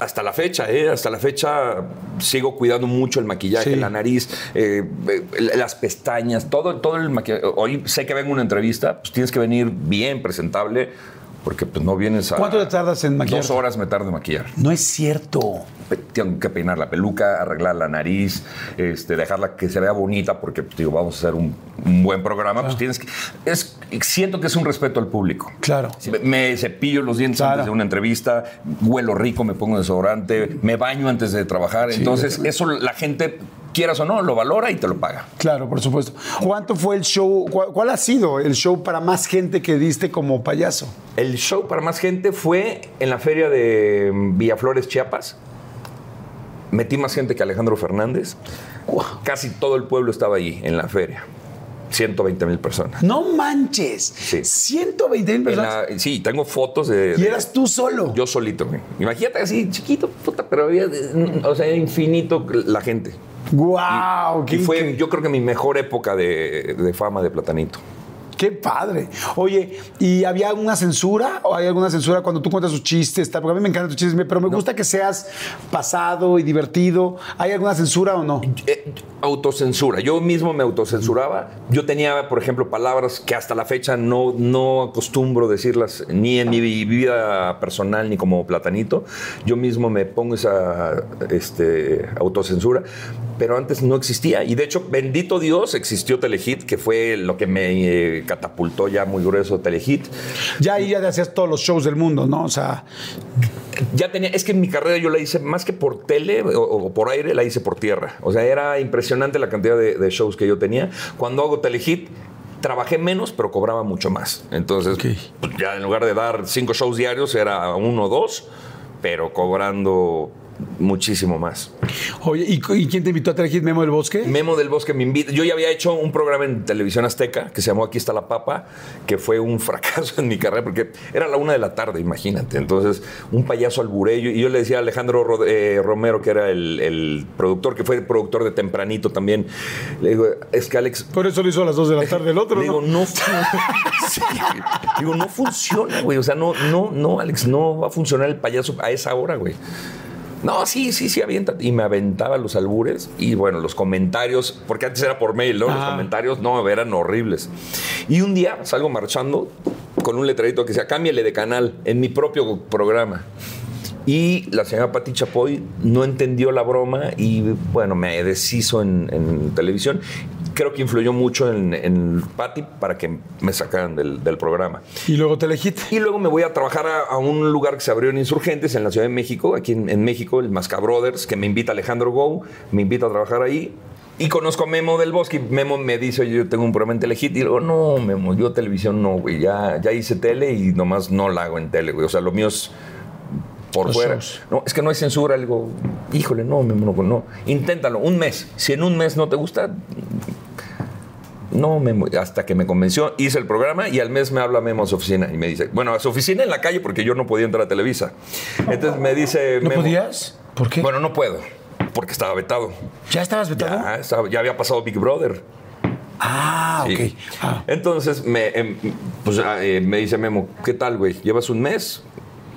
Hasta la fecha, ¿eh? Hasta la fecha sigo cuidando mucho el maquillaje, Sí. la nariz, eh, eh, las pestañas, todo, todo el maquillaje. Hoy sé que vengo a una entrevista, pues tienes que venir bien presentable, porque pues no vienes a... ¿Cuánto te tardas en maquillar? Dos horas me tardo en maquillar. No es cierto. Pe- Tengo que peinar la peluca, arreglar la nariz, este, dejarla que se vea bonita, porque pues, digo, vamos a hacer un, un buen programa. Pues tienes que. Es, siento que es un respeto al público. Claro. Me- Me cepillo los dientes Claro. antes de una entrevista, huelo rico, me pongo desodorante, me baño antes de trabajar. Entonces, eso la gente, quieras o no, lo valora y te lo paga. Claro, por supuesto. ¿Cuánto fue el show? ¿Cuál, cuál ha sido el show para más gente que diste como payaso? El show para más gente fue en la feria de mm, Villaflores, Chiapas. Metí más gente que Alejandro Fernández. Casi todo el pueblo estaba ahí en la feria. 120 mil personas. No manches. Sí. 120 mil personas. la- sí, tengo fotos de. Y de- eras tú solo. Yo solito, güey. Imagínate así, chiquito, puta, pero había. O sea, era infinito la gente. ¡Wow! Y fue, yo creo que mi mejor época de, de fama de Platanito. Qué padre. Oye, ¿y había alguna censura? ¿O hay alguna censura cuando tú cuentas tus chistes? tal? Porque a mí me encantan tus chistes, pero me gusta que seas pasado y divertido. ¿Hay alguna censura o no? Eh, autocensura. Yo mismo me autocensuraba. Yo tenía, por ejemplo, palabras que hasta la fecha no, no acostumbro decirlas ni en mi vida personal ni como platanito. Yo mismo me pongo esa este, autocensura, pero antes no existía. Y de hecho, bendito Dios, existió Telehit, que fue lo que me eh, catapultó ya muy grueso Telehit. Ya ahí ya hacías todos los shows del mundo, ¿no? O sea, ya tenía, es que en mi carrera yo la hice más que por tele o, o por aire, la hice por tierra. O sea, era impresionante la cantidad de, de shows que yo tenía. Cuando hago Telehit, trabajé menos, pero cobraba mucho más. Entonces, pues, ya en lugar de dar cinco shows diarios, era uno o dos, pero cobrando muchísimo más. Oye, ¿y, y quién te invitó a Telehit Memo del Bosque? Memo del Bosque me invita. Yo ya había hecho un programa en televisión azteca que se llamó Aquí está la papa, que fue un fracaso en mi carrera porque era la una de la tarde, imagínate. Entonces, un payaso alburello. Y yo le decía a Alejandro Ro- eh, Romero, que era el, el productor, que fue el productor de Tempranito también. Le digo, es que Alex, Por eso lo hizo a las 2 de la tarde el otro, le digo, ¿no? no, Sí. digo, no funciona, güey. O sea, no, no, no, Alex, no va a funcionar el payaso a esa hora, güey. No, sí, sí, sí, avienta. Y me aventaba los albures y bueno, los comentarios, porque antes era por mail, ¿no? Los Ah. comentarios, no, eran horribles. Y un día salgo marchando con un letrerito que decía, cámbiale de canal en mi propio programa. Y la señora Pati Chapoy no entendió la broma y bueno, me deshizo en, en televisión. Creo que influyó mucho en, en Pati para que me sacaran del, del programa. Y luego Telehit. Y luego me voy a trabajar a, a un lugar que se abrió en Insurgentes, en la Ciudad de México, aquí en, en México, el Masca Brothers, que me invita Alejandro Go, me invita a trabajar ahí. Y conozco a Memo del Bosque. y Memo me dice, oye, yo tengo un programa en Telehit. Y digo, no, Memo, yo televisión no, güey. Ya, ya hice tele y nomás no la hago en tele, güey. O sea, lo mío es por Los fuera. shows. No, es que no hay censura. Digo, híjole, no, Memo, no, no. Inténtalo, un mes. Si en un mes no te gusta, no, Memo, hasta que me convenció, hice el programa y al mes me habla Memo a su oficina y me dice, bueno, a su oficina en la calle porque yo no podía entrar a Televisa. Entonces me dice, ¿No Memo, podías? ¿Por qué? Bueno, no puedo, porque estaba vetado. ¿Ya estabas vetado? Ya, estaba- ya había pasado Big Brother. Ah, Sí. ok. Ah. Entonces me, em, pues, ah, eh, me dice Memo, ¿qué tal, güey? ¿Llevas un mes?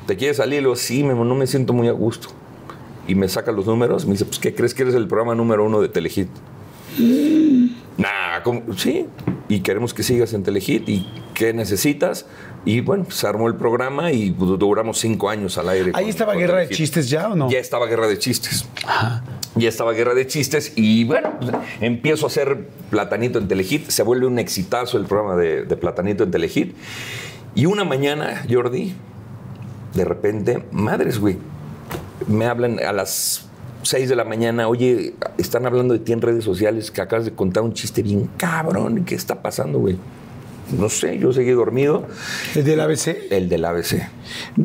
¿Te quieres salir? Le digo, sí, Memo, no me siento muy a gusto. Y me saca los números, me dice, pues, ¿qué crees que eres el programa número uno de Telehit? Nah, ¿cómo? sí. Y queremos que sigas en Telehit. ¿Y qué necesitas? Y bueno, se armó el programa y pues, duramos cinco años al aire. ¿Ahí con- estaba con Guerra de. Chistes ya o no? Ya estaba Guerra de Chistes. Ya estaba Guerra de Chistes y bueno, pues, empiezo a hacer Platanito en Telehit. Se vuelve un exitazo el programa de, de Platanito en Telehit. Y una mañana, Jordi, de repente, madres, güey, me hablan a las 6 de la mañana, oye, están hablando de ti en redes sociales que acabas de contar un chiste bien cabrón. ¿Qué está pasando, güey? No sé, yo seguí dormido. ¿El del ABC? El del ABC.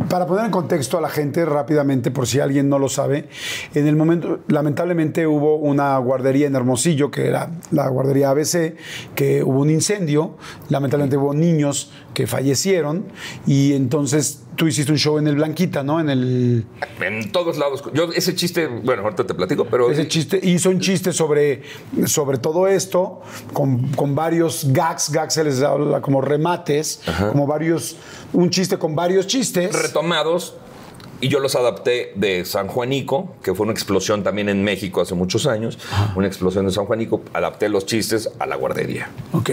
Para poner en contexto a la gente rápidamente, por si alguien no lo sabe, en el momento, lamentablemente hubo una guardería en Hermosillo, que era la guardería ABC, que hubo un incendio, lamentablemente hubo niños que fallecieron, y entonces tú hiciste un show en el Blanquita, ¿no? En el... En todos lados. Yo ese chiste, bueno, ahorita te platico, pero Ese chiste, hizo un chiste sobre, sobre todo esto, con, con varios gags, gags se les habla como remates, como varios, un chiste con varios chistes. retomados y yo los adapté de San Juanico, que fue una explosión también en México hace muchos años, una explosión de San Juanico, adapté los chistes a la guardería. Ok.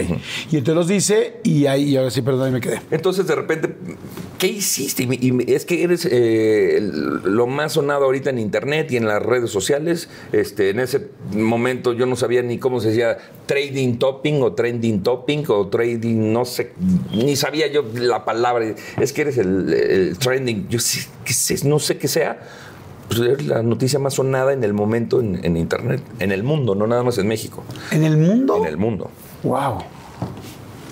Y entonces los dice y ahí, y ahora sí, perdón, ahí me quedé. Entonces de repente, ¿qué hiciste? Y, me- y me- es que eres eh, lo más sonado ahorita en internet y en las redes sociales. Este, en ese momento yo no sabía ni cómo se decía trading topping o trending topping o trading, no sé, ni sabía yo la palabra. Es que eres el, el trending. Yo sí, qué sé, no sé qué sea. Pues es la noticia más sonada en el momento en, en internet, en el mundo, no nada más en México, ¿En el mundo? en el mundo. Wow.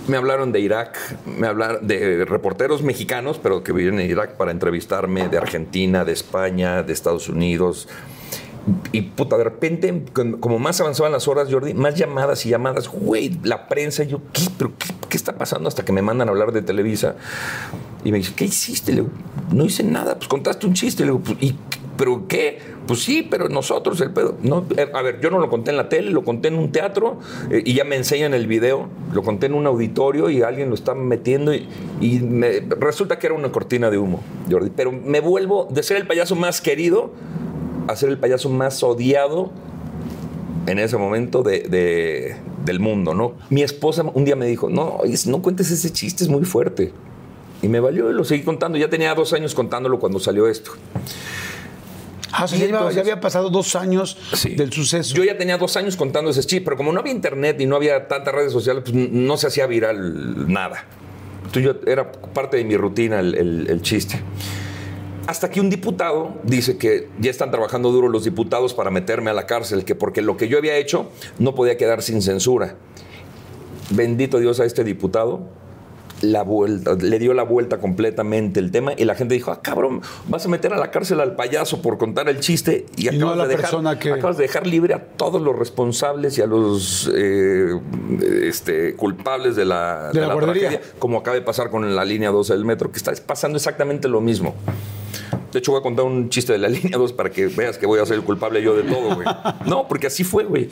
Me hablaron de Irak, me hablaron de reporteros mexicanos, pero que viven en Irak para entrevistarme, de Argentina, de España, de Estados Unidos. Y puta, de repente, como más avanzaban las horas, Jordi, más llamadas y llamadas, güey, la prensa, y yo, ¿qué, pero qué, qué está pasando? Hasta que me mandan a hablar de Televisa. Y me dice, ¿qué hiciste? Le digo, no hice nada, pues contaste un chiste. Le digo, "Pues, ¿y ¿pero qué? Pues sí, pero nosotros el pedo. Eh, a ver, yo no lo conté en la tele, lo conté en un teatro eh, y ya me enseñan el video. Lo conté en un auditorio y alguien lo está metiendo y, resulta que era una cortina de humo, Jordi. Pero me vuelvo de ser el payaso más querido a ser el payaso más odiado en ese momento de, de- del mundo, ¿no? Mi esposa un día me dijo, no, no cuentes ese chiste, es muy fuerte. Y me valió y lo seguí contando. Ya tenía dos años contándolo cuando salió esto. Ah, o sea, ya, entonces- ya había pasado dos años Sí. del suceso. Yo ya tenía dos años contando ese chiste, pero como no había internet y no había tantas redes sociales, pues no se hacía viral nada. Entonces yo, era parte de mi rutina el, el- el chiste. Hasta que un diputado dice que ya están trabajando duro los diputados para meterme a la cárcel, que porque lo que yo había hecho no podía quedar sin censura. Bendito Dios a este diputado. La vuelta, le dio la vuelta completamente el tema y la gente dijo, ah, cabrón, vas a meter a la cárcel al payaso por contar el chiste y, Y no a acabas, la de dejar, persona que- acabas de dejar libre a todos los responsables y a los eh, este, culpables de la, De la guardería. tragedia, como acaba de pasar con la línea 12 del metro, que está pasando exactamente lo mismo. De hecho, voy a contar un chiste de la línea 2 para que veas que voy a ser el culpable yo de todo, güey. No, porque así fue, güey.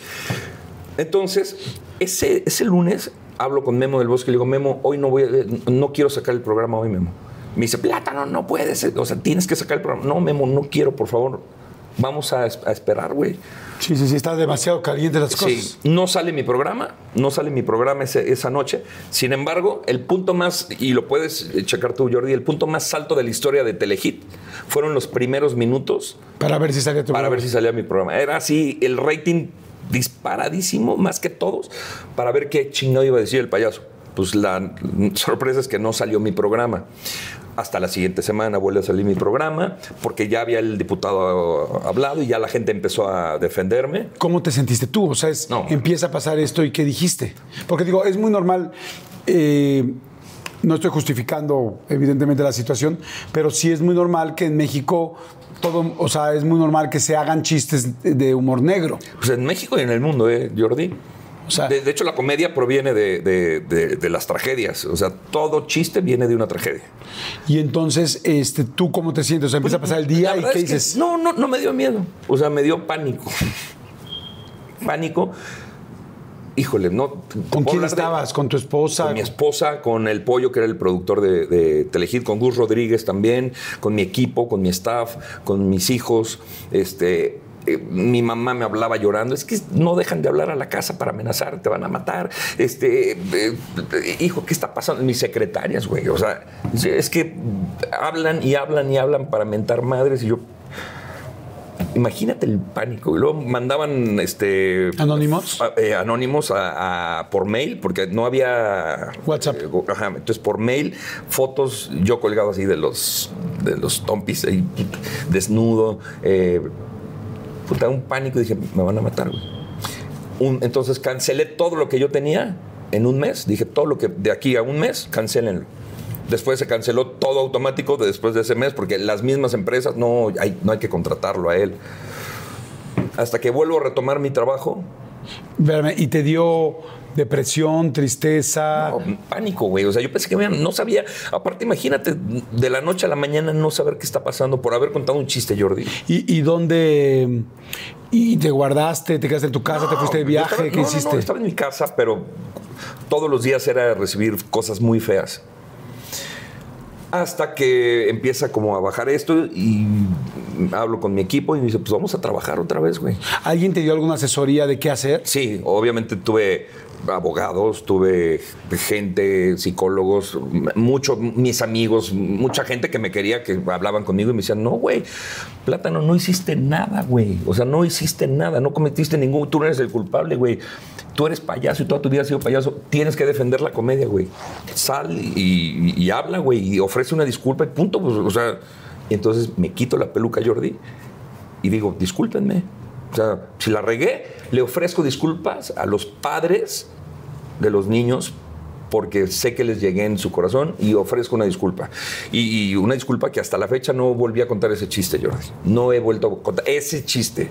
Entonces, ese, ese lunes hablo con Memo del Bosque y le digo, Memo, hoy no voy a- no quiero sacar el programa hoy, Memo. Me dice, Plátano, no puedes, o sea, tienes que sacar el programa. No, Memo, no quiero, por favor. Vamos a, es- a esperar, güey. Sí, sí, sí, está demasiado caliente las cosas. Sí, no sale mi programa, no sale mi programa ese- esa noche. Sin embargo, el punto más, y lo puedes checar tú, Jordi, el punto más alto de la historia de Telehit fueron los primeros minutos Para ver si salía tu para programa. ver si salía mi programa. Era así el rating disparadísimo, más que todos, para ver qué chingado iba a decir el payaso. Pues la sorpresa es que no salió mi programa. Hasta la siguiente semana vuelve a salir mi programa, porque ya había el diputado hablado y ya la gente empezó a defenderme. ¿Cómo te sentiste tú? O sea, es- No. empieza a pasar esto y ¿qué dijiste? Porque digo, es muy normal. eh, no estoy justificando, evidentemente, la situación, pero sí es muy normal que en México todo, o sea, es muy normal que se hagan chistes de humor negro. Pues en México y en el mundo, ¿eh, Jordi? O sea- de, de hecho, la comedia proviene de, de- de- las tragedias. O sea, todo chiste viene de una tragedia. Y entonces, este, ¿tú cómo te sientes? O sea, empieza a pasar el día y ¿qué dices? no, no, no me dio miedo. O sea, me dio pánico. pánico. Híjole, no. ¿Con quién de- estabas? ¿Con tu esposa? Con mi esposa, con el pollo, que era el productor de, de Telehit, con Gus Rodríguez también, con mi equipo, con mi staff, con mis hijos. Este. eh, mi mamá me hablaba llorando, es que no dejan de hablar a la casa para amenazar, te van a matar. Este, eh, eh, hijo, ¿qué está pasando? Mis secretarias, güey. O sea, es que hablan y hablan y hablan para mentar madres y yo, Imagínate el pánico. Y luego mandaban este, ¿Anónimos? a- eh, anónimos a- a- por mail, porque no había WhatsApp. eh, ajá, entonces por mail, fotos, yo colgado así de los, de los tompis, ahí, desnudo. eh, puta, un pánico. Dije, me van a matar, güey. Un- entonces cancelé todo lo que yo tenía en un mes. Dije, todo lo que de aquí a un mes, cancelenlo. Después se canceló todo automático de- después de ese mes porque las mismas empresas no hay, no hay que contratarlo a él. Hasta que vuelvo a retomar mi trabajo, ¿Y te dio depresión, tristeza? no, pánico, güey. O sea, yo pensé que no sabía. Aparte, imagínate, de la noche a la mañana no saber qué está pasando por haber contado un chiste, Jordi. ¿Y, y dónde? ¿Y te guardaste? ¿Te quedaste en tu casa? ¿Te fuiste de viaje? estaba- ¿Qué no, no, hiciste? no, estaba en mi casa, pero todos los días era recibir cosas muy feas. Hasta que empieza como a bajar esto y hablo con mi equipo y me dice, pues vamos a trabajar otra vez, güey. ¿Alguien te dio alguna asesoría de qué hacer? Sí, obviamente tuve abogados, tuve gente, psicólogos, muchos, mis amigos, mucha gente que me quería, que hablaban conmigo y me decían, no, güey, Plátano, no hiciste nada, güey. O sea, no hiciste nada, no cometiste ningún, tú no eres el culpable, güey. Tú eres payaso y toda tu vida has sido payaso. Tienes que defender la comedia, güey. Sal y, y habla, güey, y ofrece una disculpa y punto. Pues, o sea, y entonces me quito la peluca, Jordi, y digo, discúlpenme. O sea, si la regué, le ofrezco disculpas a los padres de los niños porque sé que les llegué en su corazón y ofrezco una disculpa. Y, y una disculpa que hasta la fecha no volví a contar ese chiste, Jordi. No he vuelto a contar ese chiste.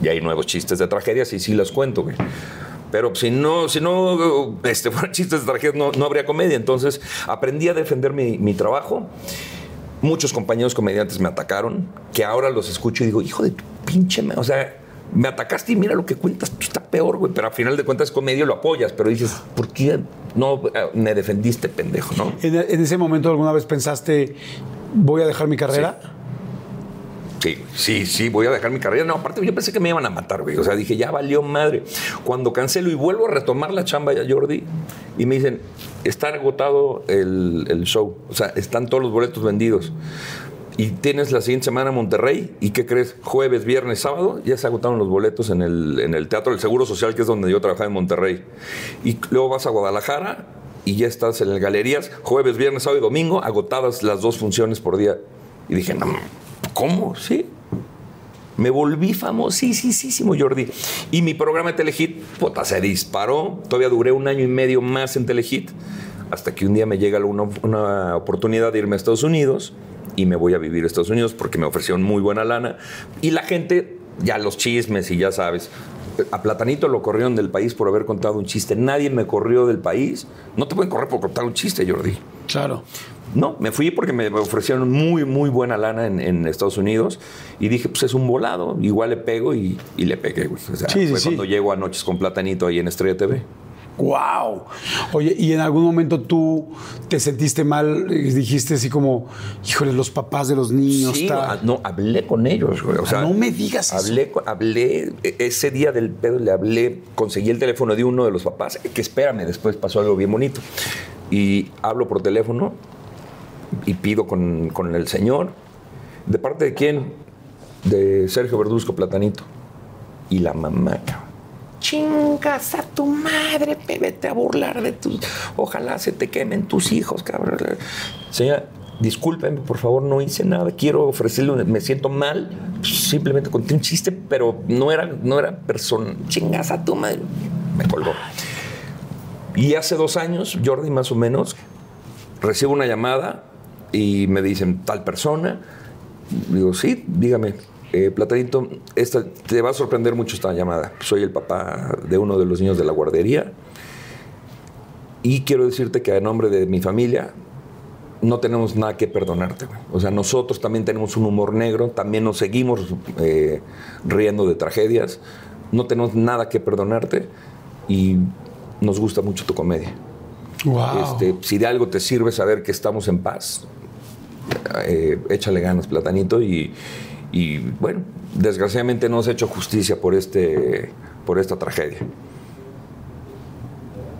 Y hay nuevos chistes de tragedias y sí los cuento, güey. Pero si no, si no este, fueran chistes de tragedias, no, no habría comedia. Entonces aprendí a defender mi, mi trabajo. Muchos compañeros comediantes me atacaron, que ahora los escucho y digo, hijo de tu pinche... ma-". O sea, me atacaste y mira lo que cuentas, tú está peor, güey. Pero al final de cuentas comedia lo apoyas. Pero dices, ¿por qué no eh, me defendiste, pendejo, no? ¿En, en ese momento alguna vez pensaste, voy a dejar mi carrera? Sí, sí, sí, voy a dejar mi carrera. No, aparte yo pensé que me iban a matar, güey. O sea, dije, ya valió madre. Cuando cancelo y vuelvo a retomar la chamba ya, Jordi, y me dicen, está agotado el, el show. O sea, están todos los boletos vendidos. Y tienes la siguiente semana en Monterrey, ¿y qué crees? Jueves, viernes, sábado, ya se agotaron los boletos en el, en el Teatro del Seguro Social, que es donde yo trabajaba en Monterrey. Y luego vas a Guadalajara y ya estás en el Galerías, jueves, viernes, sábado y domingo, agotadas las dos funciones por día. Y dije, no, ¿cómo? Sí. Me volví famosísimo, Jordi. Y mi programa de Telehit, puta, se disparó. Todavía duré un año y medio más en Telehit. Hasta que un día me llega una, una oportunidad de irme a Estados Unidos y me voy a vivir a Estados Unidos porque me ofrecieron muy buena lana. Y la gente, ya los chismes y ya sabes. A Platanito lo corrieron del país por haber contado un chiste. Nadie me corrió del país. No te pueden correr por contar un chiste, Jordi. Claro. No, me fui porque me ofrecieron muy, muy buena lana en, en Estados Unidos y dije, pues es un volado, igual le pego y, y le pegué, güey. O sea, Sí, sí, fue sí. cuando llego a Noches con Platanito ahí en Estrella TV. ¡Wow! Oye, ¿y en algún momento tú te sentiste mal? y Dijiste así como, híjole, los papás de los niños. Sí, ah, no, hablé con ellos, güey. O sea, no me digas eso. hablé, con- hablé, e- ese día del pedo le hablé, conseguí el teléfono de uno de los papás, que espérame, después pasó algo bien bonito. Y hablo por teléfono y pido con, con el señor. ¿De parte de quién? De Sergio Verduzco Platanito. Y la mamá, cabrón. Chingas a tu madre, vete a burlar de tus. Ojalá se te quemen tus hijos, cabrón. Señora, discúlpeme, por favor, no hice nada. Quiero ofrecerle, un- me siento mal. Simplemente conté un chiste, pero no era, no era persona. Chingas a tu madre. Me colgó. Y hace dos años, Jordi más o menos, recibo una llamada y me dicen, tal persona. Digo, sí, dígame, eh, Platanito, esta, te va a sorprender mucho esta llamada. Soy el papá de uno de los niños de la guardería y quiero decirte que a nombre de mi familia no tenemos nada que perdonarte. O sea, nosotros también tenemos un humor negro, también nos seguimos eh, riendo de tragedias, no tenemos nada que perdonarte y nos gusta mucho tu comedia. ¡Wow! Este, si de algo te sirve saber que estamos en paz, eh, échale ganas, Platanito. Y, y, bueno, desgraciadamente no has hecho justicia por, este, por esta tragedia.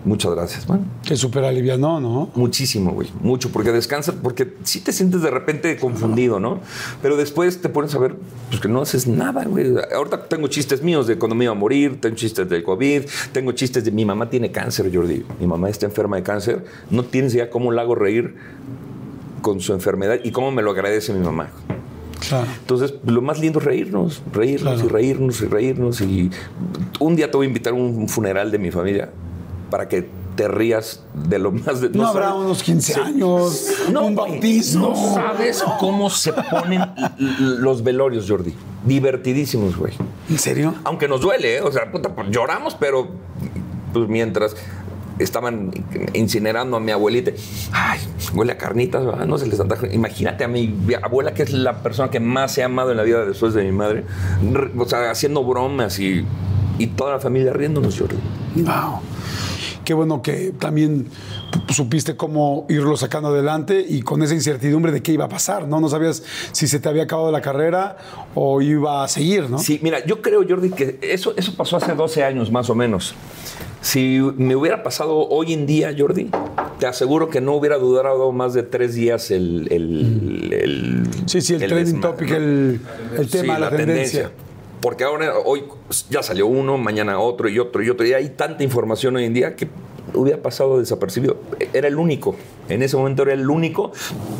Muchas gracias, man. Que súper alivianó, ¿no? Muchísimo, güey. Mucho, porque descansas, porque sí te sientes de repente confundido, ¿no? Pero después te pones a ver, pues que no haces nada, güey. Ahorita tengo chistes míos de cuando me iba a morir, tengo chistes del COVID, tengo chistes de mi mamá tiene cáncer, Jordi. Mi mamá está enferma de cáncer. No tienes idea cómo la hago reír con su enfermedad y cómo me lo agradece mi mamá. Claro. Entonces, lo más lindo es reírnos, reírnos Claro. y reírnos y reírnos. Y un día te voy a invitar a un funeral de mi familia para que te rías de lo más de... No, habrá sabes- unos 15 años, un bautismo. No sabes cómo se ponen los velorios, Jordi. Divertidísimos, güey. ¿En serio? Aunque nos duele, ¿eh? O sea, puta, lloramos, pero pues mientras... estaban incinerando a mi abuelita. Ay, huele a carnitas, ¿verdad? no se les antoja. Imagínate a mi abuela, que es la persona que más he amado en la vida después de mi madre, re- o sea, haciendo bromas y, y toda la familia riéndonos, Jordi. Wow. Qué bueno que también supiste cómo irlo sacando adelante y con esa incertidumbre de qué iba a pasar, ¿no? No sabías si se te había acabado la carrera o iba a seguir, ¿no? Sí, mira, yo creo, Jordi, que eso, eso pasó hace 12 años más o menos. Si me hubiera pasado hoy en día, Jordi, te aseguro que no hubiera durado más de tres días el... el, el- Sí, sí, el trending desma- topic, el- el tema, la tendencia. Porque ahora, hoy ya salió uno, mañana otro y otro y otro. Y hay tanta información hoy en día que hubiera pasado desapercibido. Era el único. En ese momento era el único.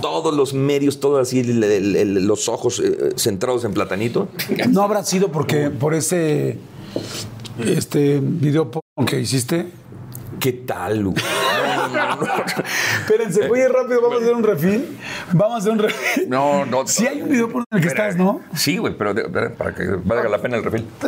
Todos los medios, todos así, el- el- el- los ojos eh, centrados en Platanito. ¿No habrá sido porque por ese este video que hiciste? ¿Qué tal, Lu? No, no, no. Espérense, voy a ir rápido, vamos a hacer un refil. Vamos a hacer un refil. No, no. Si hay un video en el que Espera. estás, ¿no? Sí, güey, pero para que valga la pena el refil.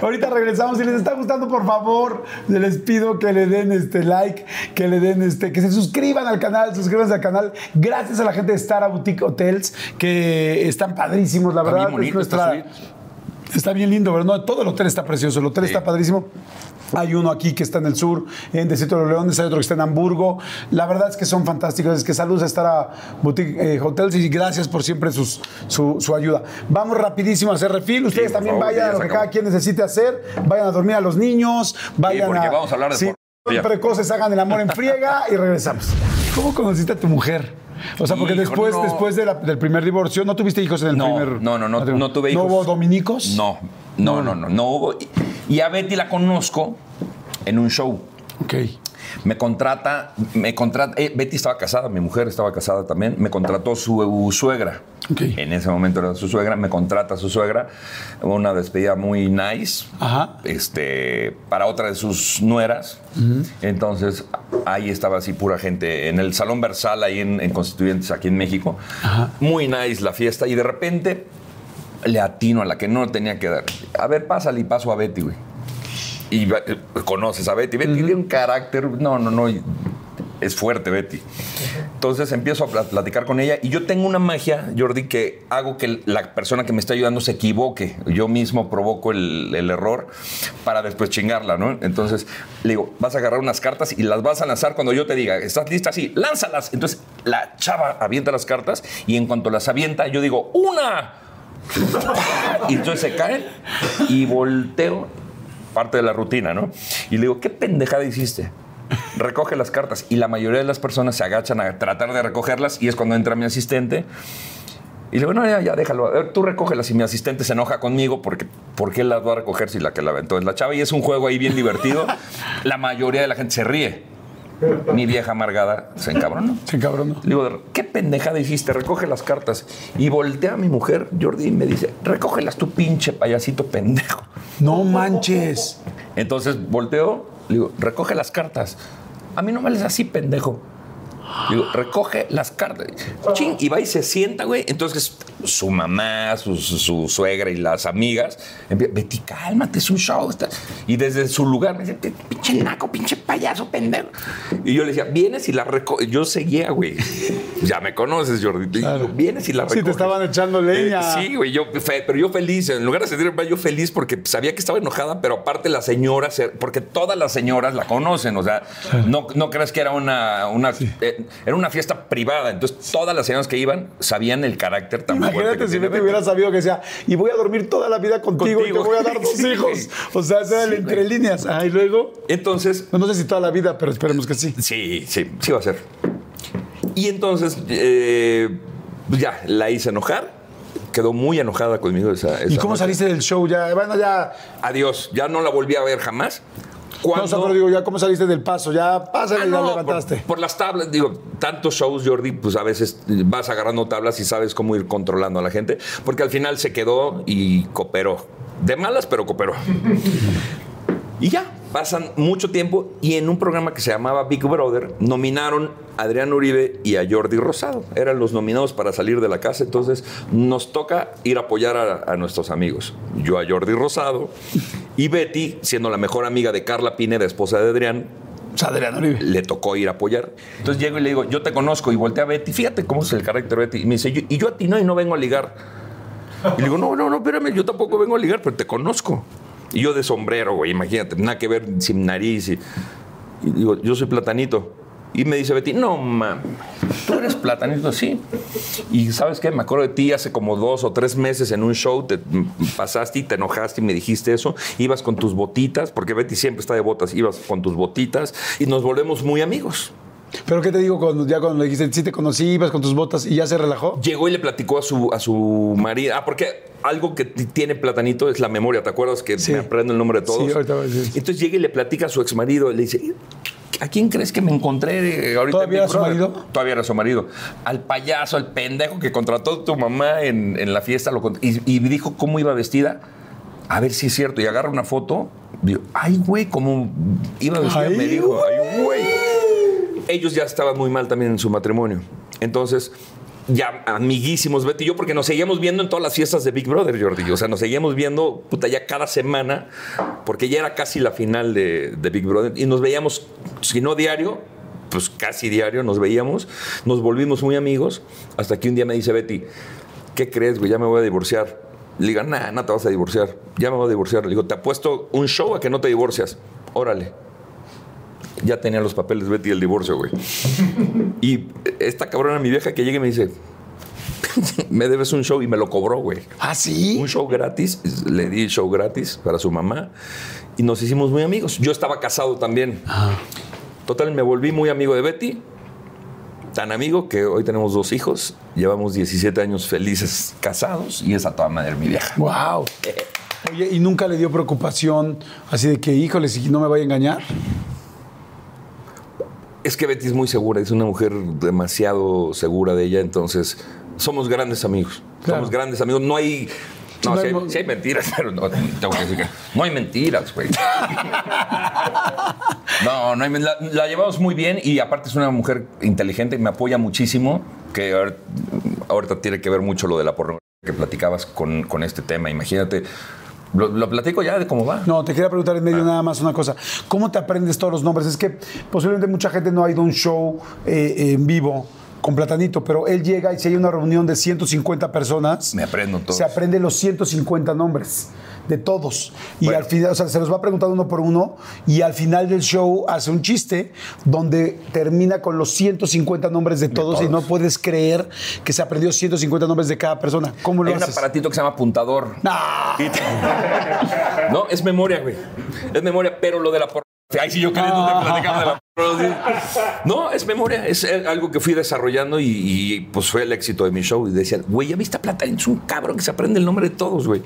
Ahorita regresamos. Si les está gustando, por favor, les pido que le den este like, que le den este, que se suscriban al canal, suscríbanse al canal. Gracias a la gente de Star Boutique Hotels, que están padrísimos, la verdad. bonito, es nuestra- está bien lindo, ¿verdad? No, todo el hotel está precioso, el hotel Sí. está padrísimo. Hay uno aquí que está en el sur, en Desierto de los Leones, hay otro que está en Hamburgo. La verdad es que son fantásticos. Es que saludos a estar a Boutique eh, Hotels y gracias por siempre sus- su, su ayuda. Vamos rapidísimo a hacer refil. Ustedes también favor, vayan a lo que cada quien necesite hacer. Vayan a dormir a los niños. Vayan porque a. vamos a hablar de precoces, hagan el amor en friega y regresamos. ¿Cómo conociste a tu mujer? O sea, porque Hijo, después, no. después de la- del primer divorcio, ¿no tuviste hijos en el No, primer no, no, no, matrimonio? no tuve hijos. ¿No hubo dominicos? No, no, no, no, no hubo. Y- Y a Betty la conozco en un show. Ok. Me contrata, me contrata, eh, Betty estaba casada, mi mujer estaba casada también, me contrató su suegra. En ese momento era su suegra, me contrata su suegra, una despedida muy nice, Ajá. este, para otra de sus nueras. Entonces, ahí estaba así pura gente, en el Salón Versal, ahí en, en Constituyentes, aquí en México. Muy nice la fiesta, y de repente le atino a la que no tenía que dar. A ver, pásale y paso a Betty, güey. Y eh, conoces a Betty. Betty tiene un carácter, no, no, no, es fuerte Betty. Entonces empiezo a pla- platicar con ella y yo tengo una magia, Jordi, que hago que la persona que me está ayudando se equivoque. Yo mismo provoco el, el error para después chingarla, ¿no? Entonces le digo, vas a agarrar unas cartas y las vas a lanzar cuando yo te diga, ¿estás lista? Sí, lánzalas. Entonces la chava avienta las cartas y en cuanto las avienta, yo digo, ¡una! Y entonces se caen y volteo, parte de la rutina, ¿no? Y le digo, ¿qué pendejada hiciste? Recoge las cartas. Y la mayoría de las personas se agachan a tratar de recogerlas y es cuando entra mi asistente. Y le digo, no, ya, ya, déjalo. A ver, tú recógelas. Y mi asistente se enoja conmigo porque ¿por qué las va a recoger si la que la aventó es la chava? Y es un juego ahí bien divertido. La mayoría de la gente se ríe. Mi vieja amargada se encabronó. Cabrón. ¿no? Le digo, ¿qué pendejada hiciste? Recoge las cartas. Y voltea a mi mujer, Jordi, y me dice, recógelas tú, pinche payasito pendejo. No manches. Entonces volteo, le digo, recoge las cartas. A mí no me les así, pendejo. Digo, recoge las cartas. Ching, y va y se sienta, güey. Entonces su mamá, su, su- su suegra y las amigas, Betty, cálmate, es un show. está-". Y desde su lugar me dice, pinche naco, pinche payaso, pendejo. Y yo le decía, vienes y la recoges. Yo seguía, güey. Ya me conoces, Jordi. Yo, vienes y la recoges. Sí, te estaban echando leña. Eh, sí, güey, yo, fe- pero yo feliz, en lugar de sentirme yo feliz porque sabía que estaba enojada, pero aparte la señora, se- porque todas las señoras la conocen, o sea, no, no crees que era una, una eh, era una fiesta privada, entonces todas las señoras que iban sabían el carácter tan fuerte Imagínate si Betty Betty. hubiera sabido que decía, y voy a dormir toda la vida contigo, y te voy a dar dos Sí, hijos. O sea, Sí, entre líneas. Ah, y luego, Entonces, no, no sé si toda la vida, pero esperemos que sí. Sí, sí, sí va a ser. Y entonces, eh, ya, la hice enojar. Quedó muy enojada conmigo esa, ¿Y esa cómo noche. saliste del show? Ya, bueno, ya. Adiós, ya no la volví a ver jamás. No, Cuando, o sea, pero digo, ya, ¿cómo saliste del paso? Ya, pásale Ah, y ya no, levantaste. Por, por las tablas, digo, tantos shows, Jordi, pues a veces vas agarrando tablas y sabes cómo ir controlando a la gente, porque al final se quedó y cooperó. De malas, pero cooperó. Y ya, pasan mucho tiempo y en un programa que se llamaba Big Brother nominaron a Adrián Uribe y a Jordi Rosado. Eran los nominados para salir de la casa, entonces nos toca ir a apoyar a, a nuestros amigos. Yo a Jordi Rosado Y Betty, siendo la mejor amiga de Carla Pineda, esposa de Adrián, O sea, Adrián Uribe. le tocó ir a apoyar. Entonces llego y le digo, yo te conozco. Y volteé a Betty, fíjate cómo es el carácter de Betty. Y me dice, "Yo- y yo a ti no, y no vengo a ligar. Y le digo, no, no, no, espérame, yo tampoco vengo a ligar, pero te conozco. Y yo de sombrero, güey, imagínate, nada que ver sin nariz. Y, y digo, yo soy platanito. Y me dice Betty, no, mam, tú eres platanito, sí. Y ¿sabes qué? Me acuerdo de ti hace como dos o tres meses en un show, te pasaste y te enojaste y me dijiste eso. Ibas con tus botitas, porque Betty siempre está de botas, ibas con tus botitas y nos volvemos muy amigos. Pero ¿qué te digo cuando ya cuando le dijiste, sí te conocí, ibas con tus botas y ya se relajó? Llegó y le platicó a su, a su marido. Ah, porque algo que tiene Platanito es la memoria. ¿Te acuerdas que Sí. me aprendo el nombre de todos? Sí, ahorita voy a decir. Entonces llega y le platica a su ex marido. Le dice, ¿a quién crees que me encontré eh, ahorita? ¿Todavía en era su Brother?" marido? Todavía era su marido. Al payaso, al pendejo que contrató tu mamá en, en la fiesta lo y, y dijo cómo iba vestida. A ver si es cierto. Y agarra una foto. Digo, ay, güey, cómo iba vestida. Ay, me dijo, ay, güey ellos ya estaban muy mal también en su matrimonio. Entonces, ya amiguísimos, Betty y yo, porque nos seguíamos viendo en todas las fiestas de Big Brother, Jordi. O sea, nos seguíamos viendo, puta, ya cada semana, porque ya era casi la final de, Big Brother. Y nos veíamos, si no diario, pues casi diario nos veíamos. Nos volvimos muy amigos, hasta que un día me dice Betty, ¿qué crees, güey? Ya me voy a divorciar. Le digo, nah, no te vas a divorciar. Ya me voy a divorciar. Le digo, te apuesto un show a que no te divorcias. Órale ya tenía los papeles Betty del divorcio, güey. Y esta cabrona, mi vieja, que llega y me dice, me debes un show y me lo cobró, güey. ¿Ah, sí? Un show gratis, le di show gratis para su mamá y nos hicimos muy amigos. Yo estaba casado también. Total, me volví muy amigo de Betty. Tan amigo que hoy tenemos dos hijos, llevamos 17 años felices casados y es a toda madre mi vieja. Wow. Oye, ¿y nunca le dio preocupación así de que, híjole, si no me vaya a engañar? Es que Betty es muy segura, es una mujer demasiado segura de ella, entonces somos grandes amigos. Claro. Somos grandes amigos. No hay. No, No sí, hay mentiras, pero no, tengo que decir que no hay mentiras, güey. No, no hay, la, la llevamos muy bien y aparte es una mujer inteligente, me apoya muchísimo, que ahor- ahorita tiene que ver mucho lo de la pornografía que platicabas con, con este tema. Imagínate, lo, lo platico ya de cómo va. No, te quería preguntar en medio nada más una cosa. ¿Cómo te aprendes todos los nombres? Es que posiblemente mucha gente no ha ido a un show eh, en vivo con Platanito, pero él llega y si hay una reunión de 150 personas, Me aprendo todos. se aprende los 150 nombres de todos. Y al final, o sea, se los va preguntando uno por uno y al final del show hace un chiste donde termina con los 150 nombres de todos, y no puedes creer que se aprendió 150 nombres de cada persona. ¿Cómo lo Hay un aparatito que se llama apuntador. ¡No! No, es memoria, güey. Es memoria, pero lo de la pornografía. Ay, sí, yo queriendo te platicaba de la. No, es memoria. Es eh, algo que fui desarrollando y, y, pues fue el éxito de mi show. Y decía, güey, ya viste a Platanito, es un cabrón que se aprende el nombre de todos, güey.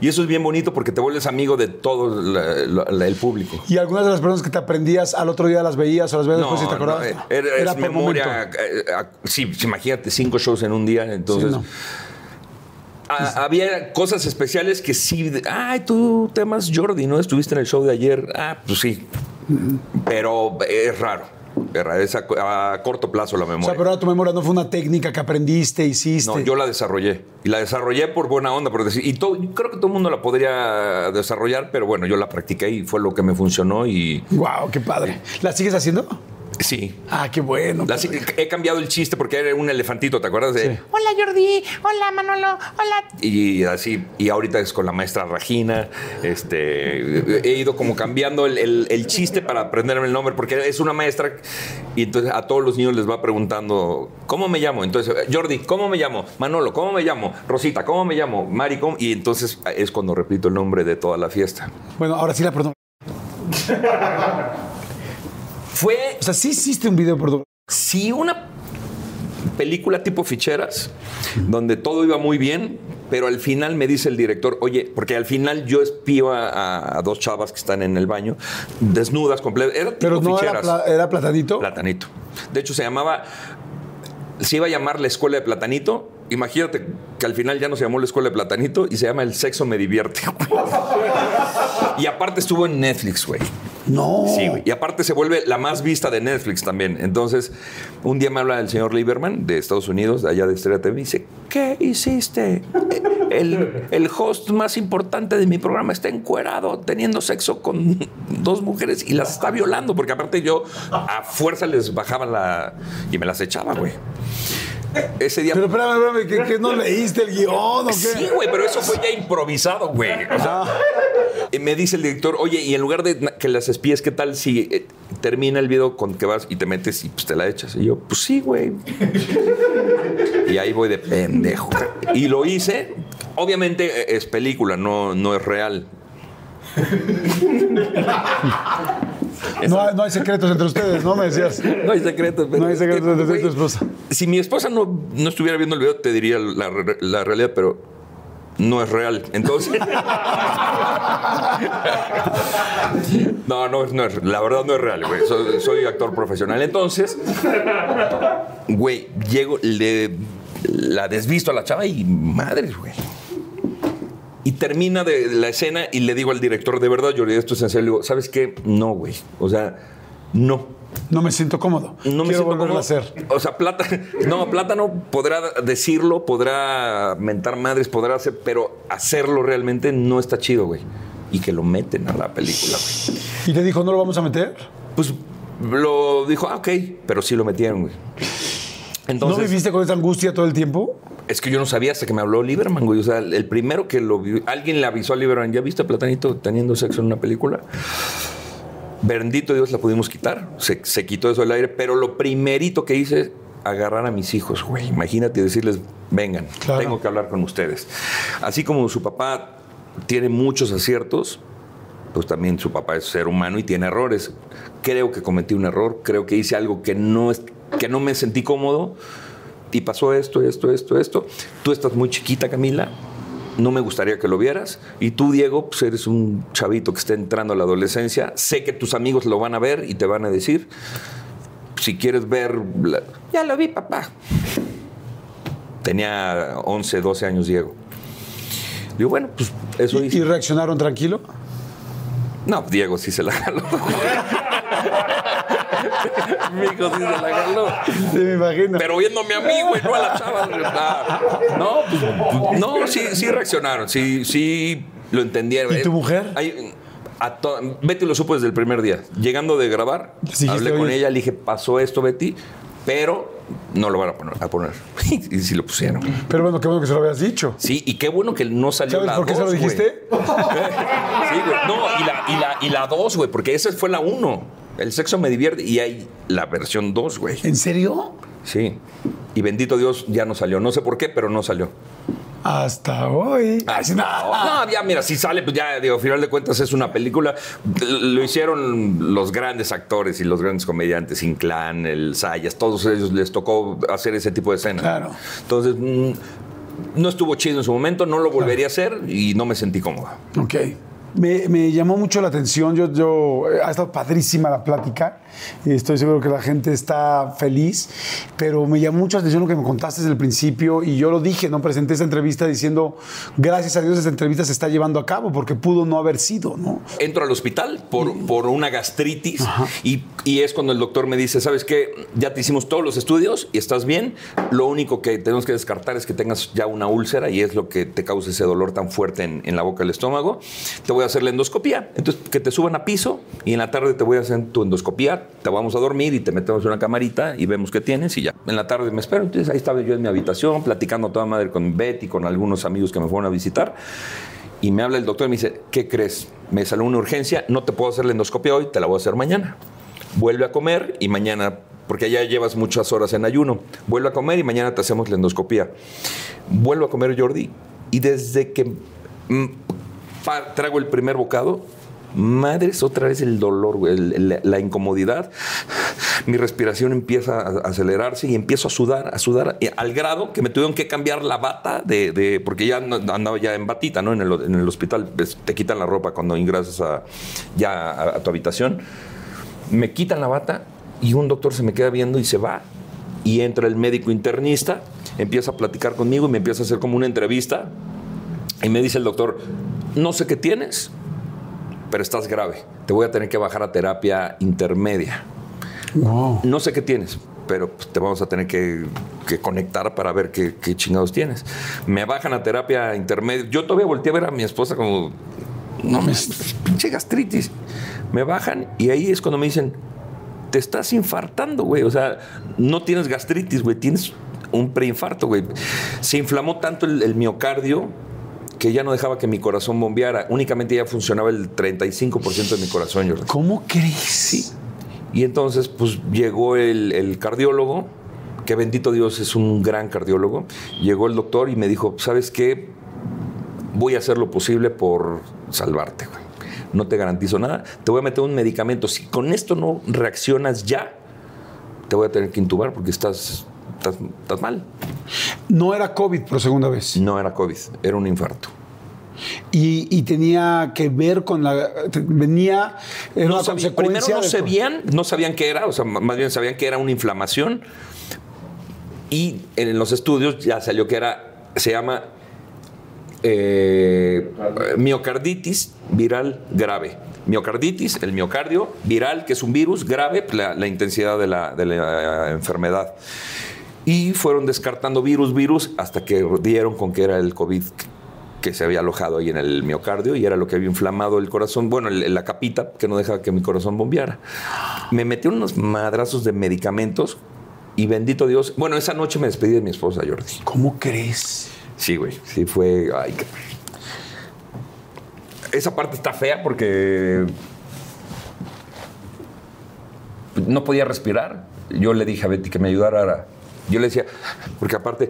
Y eso es bien bonito porque te vuelves amigo de todo la- la- la- el público. Y algunas de las personas que te aprendías al otro día las veías o las veías después y te acordabas. eh, era, es Era por memoria. eh, sí, imagínate, cinco shows en un día. Entonces. Sí, no. Había cosas especiales que sí. Ay, tú te llamas Jordi, ¿no? Estuviste en el show de ayer. Ah, pues sí. Pero es raro. Es raro, es a, a corto plazo la O sea, memoria. pero ahora tu memoria no fue una técnica que aprendiste, hiciste. No, yo la desarrollé. Y la desarrollé por buena onda, por decir. Y todo- creo que todo el mundo la podría desarrollar, pero bueno, yo la practiqué y fue lo que me funcionó. Y Wow, qué padre. ¿La sigues haciendo? Sí. Ah, qué bueno. La- he cambiado el chiste porque era un elefantito, ¿te acuerdas? De, Sí. Hola Jordi, hola Manolo, hola. Y así, y ahorita es con la maestra Regina. Este, he ido como cambiando el, el- el chiste para aprenderme el nombre, porque es una maestra y entonces a todos los niños les va preguntando, ¿cómo me llamo? Entonces, Jordi, ¿cómo me llamo? Manolo, ¿cómo me llamo? Rosita, ¿cómo me llamo? Mari, ¿cómo? Y entonces es cuando repito el nombre de toda la fiesta. Bueno, ahora sí la perdón. Fue, O sea, sí hiciste un video por sí, una película tipo ficheras, donde todo iba muy bien, pero al final me dice el director, oye, porque al final yo espío a, a- a dos chavas que están en el baño, desnudas, completas. Era tipo Pero no era, ficheras. pla- era platanito. Platanito. De hecho, se llamaba. Se iba a llamar la escuela de Platanito. Imagínate que al final ya no se llamó la escuela de Platanito y se llama El sexo me divierte. y aparte estuvo en Netflix, güey. No. Sí, güey. Y aparte se vuelve la más vista de Netflix también. Entonces, un día me habla el señor Lieberman de Estados Unidos, de allá de Estrella TV, y dice, ¿qué hiciste? El, el host más importante de mi programa está encuerado, teniendo sexo con dos mujeres y las está violando, porque aparte yo a fuerza les bajaba la... y me las echaba, güey. Ese día... Pero espérame, espérame, ¿qué, qué no leíste el guion o qué? Sí, güey, pero eso fue ya improvisado, güey. O sea, y me dice el director, oye, y en lugar de que las espíes, ¿qué tal si eh, termina el video con que vas y te metes y pues te la echas? Y yo, pues sí, güey. y ahí voy de pendejo. Y lo hice. Obviamente eh, es película, no, no es real. No, hay- no hay secretos entre ustedes, ¿no? Me decías. No hay secretos. pero No hay es que, secretos entre tu esposa. Si mi esposa no, no estuviera viendo el video, te diría la, la realidad, pero no es real. Entonces. no, no, no es, la verdad no es real, güey. Soy, soy actor profesional. Entonces, güey, llego, le la desvisto a la chava y madres, güey. Y termina de la escena y le digo al director, de verdad, Jordi, esto es en serio. Le digo, ¿sabes qué? No, güey. O sea, no. No me siento cómodo. No me siento cómodo. a hacer. O sea, Plata, no, Plátano podrá decirlo, podrá mentar madres, podrá hacer, pero hacerlo realmente no está chido, güey. Y que lo meten a la película, güey. ¿Y te dijo, no lo vamos a meter? Pues lo dijo, ah, ok, pero sí lo metieron, güey. ¿No viviste con esa angustia todo el tiempo? es que yo no sabía hasta que me habló Lieberman, güey. O sea, el primero que lo vio, alguien le avisó a Lieberman, ¿ya viste a Platanito teniendo sexo en una película? Bendito Dios la pudimos quitar. Se, se quitó eso del aire, pero lo primerito que hice, agarrar a mis hijos, güey. Imagínate decirles, vengan, Claro. tengo que hablar con ustedes. Así como su papá tiene muchos aciertos, pues también su papá es ser humano y tiene errores. Creo que cometí un error, creo que hice algo que no, es, que no me sentí cómodo y pasó esto, esto, esto, esto. Tú estás muy chiquita, Camila. No me gustaría que lo vieras. Y tú, Diego, pues eres un chavito que está entrando a la adolescencia. Sé que tus amigos lo van a ver y te van a decir. Si quieres ver. la- Ya lo vi, papá. Tenía 11, 12 años, Diego. Digo, bueno, pues eso ¿Y, hice. y reaccionaron tranquilo? No, Diego sí se la jaló. Mi hijo sí se la jaló. Sí, me imagino. Pero viéndome a mí, güey, no a la chava. No, pues, no, sí, sí reaccionaron, sí, sí lo entendieron. ¿Y tu mujer? Hay- a to- Betty lo supo desde el primer día. Llegando de grabar, hablé con "Oye". ella, le dije, pasó esto, Betty, pero no lo van a poner. A poner. y sí lo pusieron. Pero bueno, qué bueno que se lo habías dicho. Sí, y qué bueno que no salió ¿Sabes la por qué se lo güey. dijiste? Sí, güey. No, y la, y la, y la dos, güey, porque esa fue la uno. El sexo me divierte y hay la versión dos, güey. ¿En serio? Sí. Y bendito Dios, ya no salió. No sé por qué, pero no salió. Hasta hoy. Ah, no, ya, mira, si sale, pues ya, digo, al final de cuentas es una película. Lo hicieron los grandes actores y los grandes comediantes, Inclán, el Sayas, todos ellos les tocó hacer ese tipo de escena. Claro. Entonces, mm, no estuvo chido en su momento, no lo volvería a hacer y no me sentí cómodo. Ok. Me, me llamó mucho la atención. Yo, yo, eh, ha estado padrísima la plática. Estoy seguro que la gente está feliz. Pero me llamó mucho la atención lo que me contaste desde el principio. Y yo lo dije, ¿no? Presenté esta entrevista diciendo, gracias a Dios esta entrevista se está llevando a cabo porque pudo no haber sido, ¿no? entro al hospital por, por una gastritis y, y es cuando el doctor me dice, ¿sabes qué? Ya te hicimos todos los estudios y estás bien. Lo único que tenemos que descartar es que tengas ya una úlcera y es lo que te causa ese dolor tan fuerte en, en la boca del estómago. Te voy a hacer la endoscopía. Entonces, que te suban a piso y en la tarde te voy a hacer tu endoscopía. Te vamos a dormir y te metemos en una camarita y vemos qué tienes y ya. En la tarde me espero. Entonces, ahí estaba yo en mi habitación platicando toda madre con Betty, con algunos amigos que me fueron a visitar. Y me habla el doctor y me dice, ¿qué crees? Me salió una urgencia, no te puedo hacer la endoscopia hoy, te la voy a hacer mañana. Vuelve a comer y mañana, porque ya llevas muchas horas en ayuno, vuelve a comer y mañana te hacemos la endoscopia. Vuelvo a comer Jordi y desde que mm, trago el primer bocado, madres, otra vez el dolor, la incomodidad. Mi respiración empieza a acelerarse y empiezo a sudar, a sudar, al grado que me tuvieron que cambiar la bata, de, porque ya andaba ya en batita, ¿no? En el, hospital pues, te quitan la ropa cuando ingresas a, ya a tu habitación. Me quitan la bata y un doctor se me queda viendo y se va. Y entra el médico internista, empieza a platicar conmigo y me empieza a hacer como una entrevista. Y me dice el doctor, no sé qué tienes, pero estás grave. te voy a tener que bajar a terapia intermedia. Wow. No sé qué tienes, pero pues, te vamos a tener que, que conectar para ver qué, qué chingados tienes. Me bajan a terapia intermedia. Yo todavía volteé a ver a mi esposa como, no me, pinche gastritis. Me bajan y ahí es cuando me dicen, te estás infartando, güey. O sea, no tienes gastritis, güey, tienes un preinfarto, güey. Se inflamó tanto el, el miocardio que ya no dejaba que mi corazón bombeara. Únicamente ya funcionaba el 35% de mi corazón, Jordi. ¿Cómo crees? Sí. Y entonces, pues llegó el, el cardiólogo, que bendito Dios es un gran cardiólogo. Llegó el doctor y me dijo, ¿sabes qué? Voy a hacer lo posible por salvarte, güey. No te garantizo nada. Te voy a meter un medicamento. Si con esto no reaccionas ya, te voy a tener que intubar porque estás, estás, estás mal. No era COVID por segunda vez. No era COVID, era un infarto. Y, y tenía que ver con la. Venía. Era No una sabía- consecuencia. primero no de- sabían, no sabían qué era, o sea, más bien sabían que era una inflamación. Y en los estudios ya salió que era, se llama eh, miocarditis viral grave. Miocarditis, el miocardio, viral, que es un virus grave, la, la intensidad de la, de la, enfermedad. Y fueron descartando virus, virus, hasta que dieron con que era el COVID que se había alojado ahí en el miocardio y era lo que había inflamado el corazón, bueno, el- la capita que no dejaba que mi corazón bombeara. Me metieron unos madrazos de medicamentos y bendito Dios, bueno, esa noche me despedí de mi esposa, Jordi. ¿Cómo crees? Sí, güey, sí fue... ay, qué- Esa parte está fea porque no podía respirar. Yo le dije a Betty que me ayudara. Yo le decía, porque aparte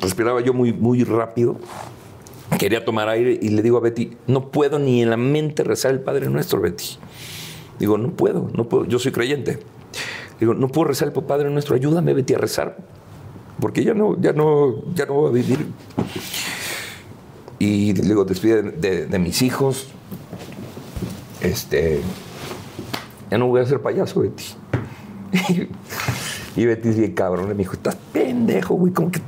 respiraba yo muy, muy rápido. Quería tomar aire y le digo a Betty, no puedo ni en la mente rezar el Padre Nuestro, Betty. Digo, no puedo, no puedo, yo soy creyente. Digo, no puedo rezar el Padre Nuestro, ayúdame, Betty, a rezar. Porque ya no, ya no, ya no voy a vivir. Y le digo, despide de, de- mis hijos. Este. Ya no voy a ser payaso, Betty. y Betty es bien cabrón. Me dijo, estás pendejo, güey. Como que.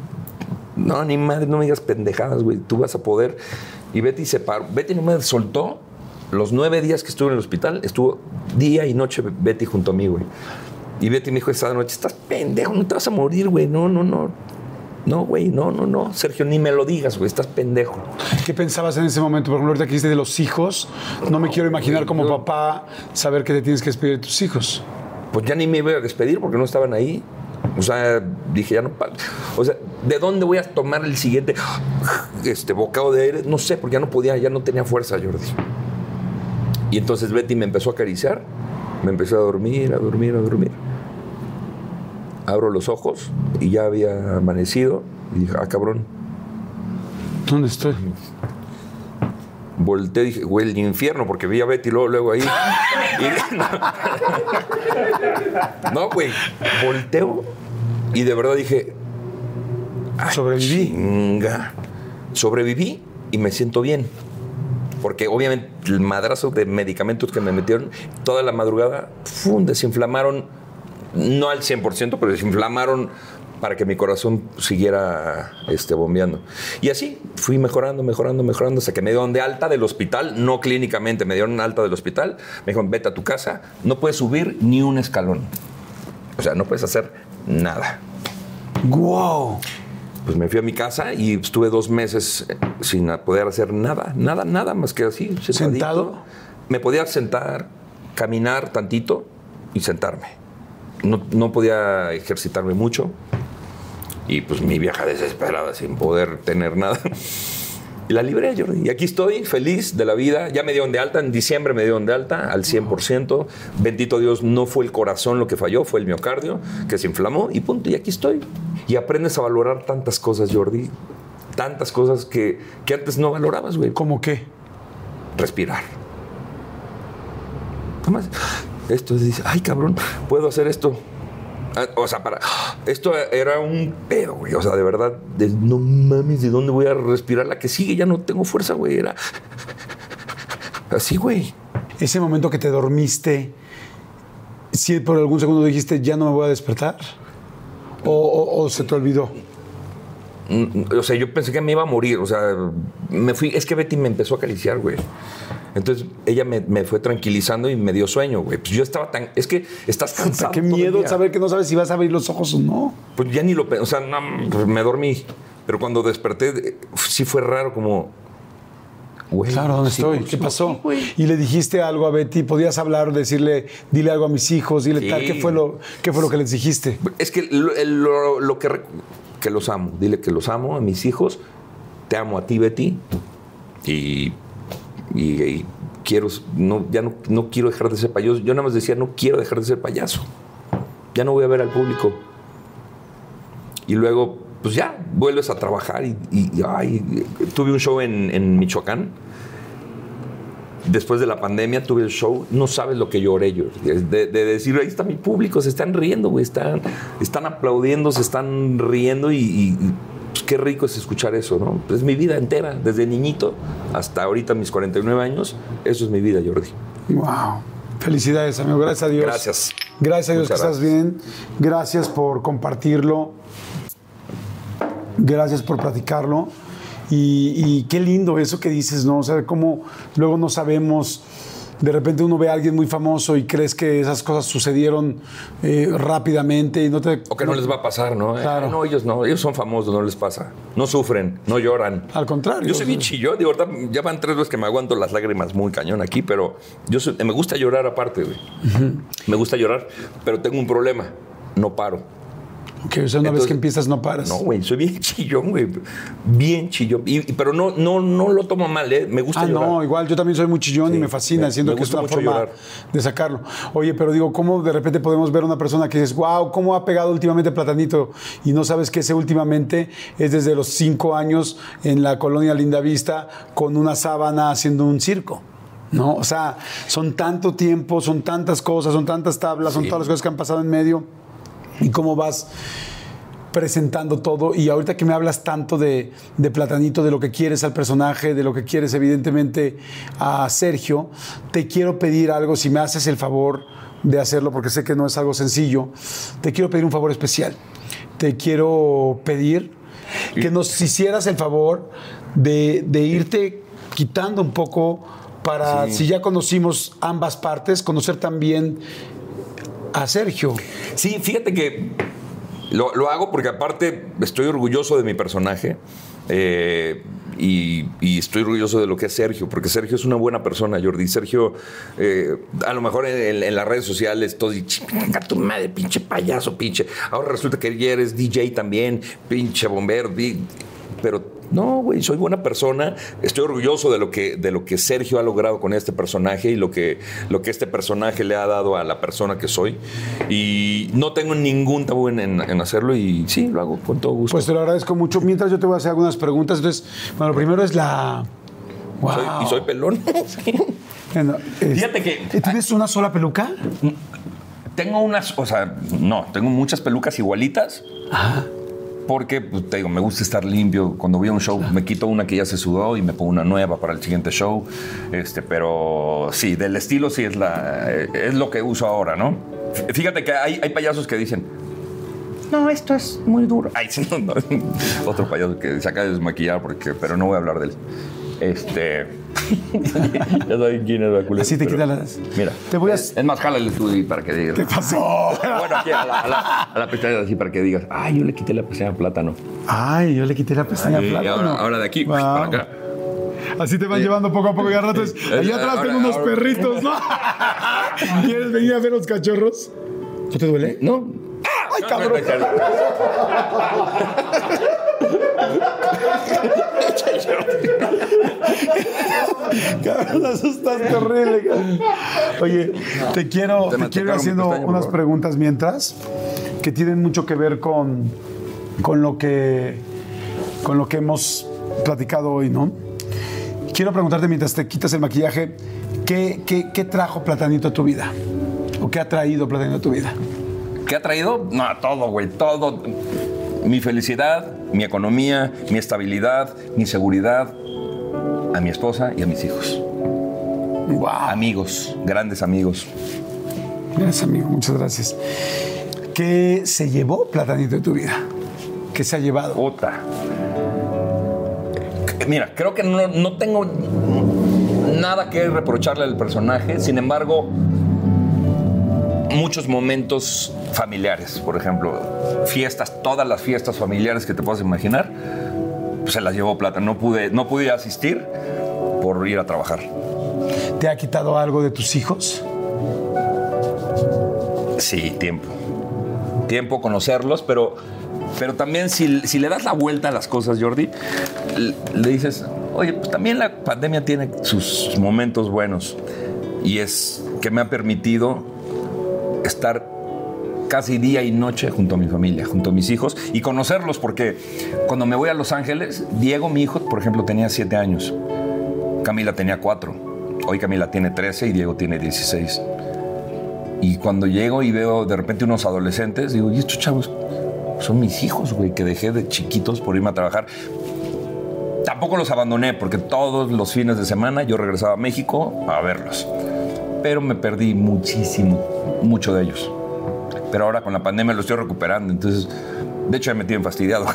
No, ni madre, no me digas pendejadas, güey. Tú vas a poder. Y Betty se paró. Betty no me soltó. Los nueve días que estuve en el hospital, estuvo día y noche Betty junto a mí, güey. Y Betty me dijo esa noche, estás pendejo, no te vas a morir, güey. No, no, no. No, güey, no, no, no. Sergio, ni me lo digas, güey. Estás pendejo. ¿Qué pensabas en ese momento? Por ejemplo, ahorita que dijiste de los hijos, no me quiero imaginar como papá saber que te tienes que despedir de tus hijos. Pues ya ni me iba a despedir porque no estaban ahí. O sea, dije, ya no. O sea, ¿de dónde voy a tomar el siguiente este, bocado de aire? No sé, porque ya no podía, ya no tenía fuerza, Jordi. Y entonces Betty me empezó a acariciar, me empezó a dormir, a dormir, a dormir. Abro los ojos y ya había amanecido. Y dije, ah, cabrón. ¿Dónde estoy? Volteé y dije, güey, el infierno, porque vi a Betty luego, luego ahí. Y- no, güey, volteo y de verdad dije, "Ay, Sobreviví. chinga". Sobreviví y me siento bien. Porque obviamente el madrazo de medicamentos que me metieron toda la madrugada, ¡fum! desinflamaron, no al 100%, pero desinflamaron para que mi corazón siguiera este, bombeando. Y así fui mejorando, mejorando, mejorando, hasta que me dieron de alta del hospital, no clínicamente, me dieron alta del hospital, me dijeron, vete a tu casa, no puedes subir ni un escalón. O sea, no puedes hacer nada. ¡Wow! Pues me fui a mi casa y estuve dos meses eh, sin poder hacer nada, nada, nada más que así. ¿Sentado? Me podía sentar, caminar tantito y sentarme. No, no podía ejercitarme mucho. Y pues mi vieja desesperada sin poder tener nada. Y la libré, Jordi. Y aquí estoy, feliz de la vida. Ya me dieron de alta, en diciembre me dieron de alta al 100%. Bendito Dios, no fue el corazón lo que falló, fue el miocardio que se inflamó y punto. Y aquí estoy. Y aprendes a valorar tantas cosas, Jordi. Tantas cosas que, que antes no valorabas, güey. ¿Cómo qué? Respirar. Nada más. Esto dice, ay, cabrón, puedo hacer esto. Ah, O sea, para. Esto era un pedo, güey. O sea, de verdad, de, no mames, ¿de dónde voy a respirar la que sigue? Ya no tengo fuerza, güey. Era. Así, güey. Ese momento que te dormiste, si por algún segundo dijiste, ya no me voy a despertar, o, o- o se te olvidó. Mm, o sea, yo pensé que me iba a morir. O sea, me fui. Es que Betty me empezó a acariciar, güey. Entonces ella me, me fue tranquilizando y me dio sueño, güey. Pues yo estaba tan. Es que estás cansado. Qué miedo saber que no sabes si vas a abrir los ojos o no. Pues ya ni lo pensé. O sea, no, pues me dormí. Pero cuando desperté, sí fue raro, como. Güey, Claro, ¿dónde sí, estoy? ¿Qué pasó? y le dijiste algo a Betty, podías hablar, decirle, dile algo a mis hijos, dile Sí. tal, ¿qué fue lo, qué fue lo que les dijiste? Es que lo, el- lo- lo que, que los amo. Dile que los amo a mis hijos. Te amo a ti, Betty. Y, y- quiero, no, ya no, no quiero dejar de ser payaso. Yo nada más decía, no quiero dejar de ser payaso. Ya no voy a ver al público. Y luego, pues ya, vuelves a trabajar. Y, ay, tuve un show en Michoacán. Después de la pandemia tuve el show, no sabes lo que lloré yo. De, de decir, ahí está mi público, se están riendo, güey, están, están aplaudiendo, se están riendo y, pues, qué rico es escuchar eso, ¿no? Es mi vida entera, desde niñito hasta ahorita mis 49 años, eso es mi vida, Jordi. Wow. Felicidades, amigo. Gracias a Dios. Gracias. Gracias a Dios Muchas que estás bien. Gracias por compartirlo. Gracias por platicarlo. Y, y qué lindo eso que dices, ¿no? O sea, cómo luego no sabemos. De repente uno ve a alguien muy famoso y crees que esas cosas sucedieron eh, rápidamente y no te. O que no les va a pasar, ¿no? Eh, Claro. no, ellos no, ellos son famosos, no les pasa. No sufren, no lloran. Al contrario. Yo soy bien chillón, digo, ya van tres veces que me aguanto las lágrimas muy cañón aquí, pero yo soy- me gusta llorar aparte, güey. Me gusta llorar, pero tengo un problema, no paro. O sea, una vez que empiezas no paras. No, güey, soy bien chillón, güey. Bien chillón. Y- pero no, no, no lo tomo mal, ¿eh? Me gusta Ah, llorar. no, igual yo también soy muy chillón Sí, y me fascina, me- siento me que es una forma llorar. de sacarlo. Oye, pero digo, ¿cómo de repente podemos ver una persona que dices, wow, cómo ha pegado últimamente Platanito? Y no sabes que ese últimamente es desde los cinco años en la colonia Lindavista con una sábana haciendo un circo. ¿No? O sea, son tanto tiempo, son tantas cosas, son tantas tablas, son todas las cosas que han pasado en medio. ¿Y cómo vas presentando todo y ahorita que me hablas tanto de, de Platanito, de lo que quieres al personaje, de lo que quieres evidentemente a Sergio, te quiero pedir algo, si me haces el favor de hacerlo, porque sé que no es algo sencillo, te quiero pedir un favor especial. Te quiero pedir que nos hicieras el favor de, de irte quitando un poco para, Sí. si ya conocimos ambas partes, conocer también a Sergio. Sí, fíjate que lo, lo hago porque aparte estoy orgulloso de mi personaje eh, y, y estoy orgulloso de lo que es Sergio, porque Sergio es una buena persona, Jordi. Sergio, eh, a lo mejor en, las redes sociales todos dicen, "Chinga tu madre, pinche payaso, pinche. Ahora resulta que eres DJ también, pinche bombero, pero no, güey, soy buena persona. Estoy orgulloso de lo que, de lo que Sergio ha logrado con este personaje y lo que, lo que este personaje le ha dado a la persona que soy. Y no tengo ningún tabú en, en- en hacerlo y sí, lo hago con todo gusto. Pues te lo agradezco mucho. Mientras yo te voy a hacer algunas preguntas. Entonces, bueno, lo primero es la. Wow. Soy- y soy pelón. Bueno, es- Fíjate que- ¿Eh, ¿Tienes una sola peluca? tengo unas, o sea, no, tengo muchas pelucas igualitas. Porque, pues, te digo, me gusta estar limpio. Cuando voy a un show, me quito una que ya se sudó y me pongo una nueva para el siguiente show. Este, pero sí, del estilo sí es, la, es lo que uso ahora, ¿no? Fíjate que hay, hay payasos que dicen, no, esto es muy duro. Ay, no, no. Otro payaso que se acaba de desmaquillar, porque, pero no voy a hablar de él. Este. ya saben quién es la culera, Así te quitan las- Mira. Te voy a- Es, es más, jálale tú y para que digas. ¿Qué pasó? Bueno, aquí a la, a la- a la pestaña así para que digas, ay, yo le quité la pestaña a plátano. Ay, yo le quité la pestaña Y plátano. ahora, ahora de aquí Wow. para acá. Así te van llevando poco a poco. Y al rato es, allá atrás ahora- tengo unos ahora- perritos, ¿no? ¿Quieres venir a ver los cachorros? ¿No te duele? No. ¡Ay, cabrón! Cabrón, asustas terrible. cabrón. Oye, te quiero, Te te quiero ir haciendo pestaña, unas preguntas mientras que tienen mucho que ver con, con lo que con lo que hemos platicado hoy, ¿no? Quiero preguntarte mientras te quitas el maquillaje, ¿qué, qué, qué trajo Platanito a tu vida? ¿O qué ha traído Platanito a tu vida? ¿Qué ha traído? No, todo, güey, todo. Mi felicidad, mi economía, mi estabilidad, mi seguridad, a mi esposa y a mis hijos. Wow. Amigos, grandes amigos. Gracias, amigo. Muchas gracias. ¿Qué se llevó Platanito de tu vida? ¿Qué se ha llevado? Puta. Mira, creo que no, no tengo nada que reprocharle al personaje, sin embargo, muchos momentos familiares, por ejemplo, fiestas, todas las fiestas familiares que te puedas imaginar, pues se las llevó plata. No pude, no pude asistir por ir a trabajar. ¿Te ha quitado algo de tus hijos? Sí, tiempo. Tiempo conocerlos, pero, pero también si, si le das la vuelta a las cosas, Jordi, le, le dices, oye, pues también la pandemia tiene sus momentos buenos. Y es que me ha permitido estar casi día y noche junto a mi familia, junto a mis hijos y conocerlos, porque cuando me voy a Los Ángeles, Diego, mi hijo, por ejemplo, tenía siete años, Camila tenía cuatro, hoy Camila tiene 13 y Diego tiene 16. Y cuando llego y veo de repente unos adolescentes, digo, ¿y estos chavos? Son mis hijos, güey, que dejé de chiquitos por irme a trabajar. Tampoco los abandoné, porque todos los fines de semana yo regresaba a México a verlos. Pero me perdí muchísimo, mucho de ellos. Pero ahora con la pandemia lo estoy recuperando, entonces, de hecho, ya me tienen fastidiado.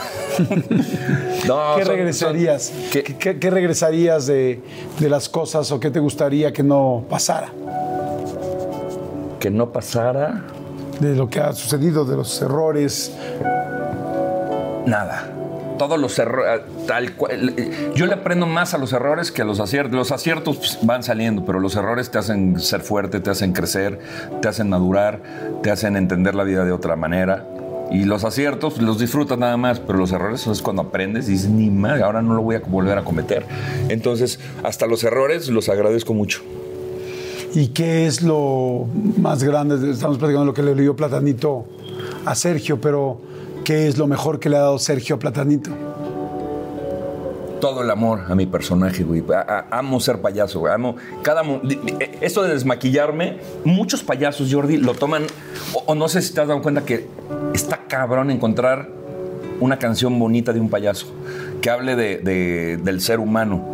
No, ¿Qué son- regresarías? son- ¿Qué, qué- qué regresarías de, de las cosas o qué te gustaría que no pasara? que no pasara De lo que ha sucedido, de los errores. nada. Todos los errores, tal cual. Yo le aprendo más a los errores que a los aciertos. Los aciertos pues, van saliendo, pero los errores te hacen ser fuerte, te hacen crecer, te hacen madurar, te hacen entender la vida de otra manera. Y los aciertos los disfrutas nada más, pero los errores es cuando aprendes y dices, ni madre, ahora no lo voy a volver a cometer. Entonces, hasta los errores los agradezco mucho. ¿Y qué es lo más grande? Estamos platicando lo que le dio Platanito a Sergio, pero ¿qué es lo mejor que le ha dado Sergio Platanito? todo el amor a mi personaje, güey. A- amo ser payaso, güey. Amo cada... di- Esto de desmaquillarme, muchos payasos, Jordi, lo toman... O, no sé si te has dado cuenta que está cabrón encontrar una canción bonita de un payaso que hable de- de- del ser humano.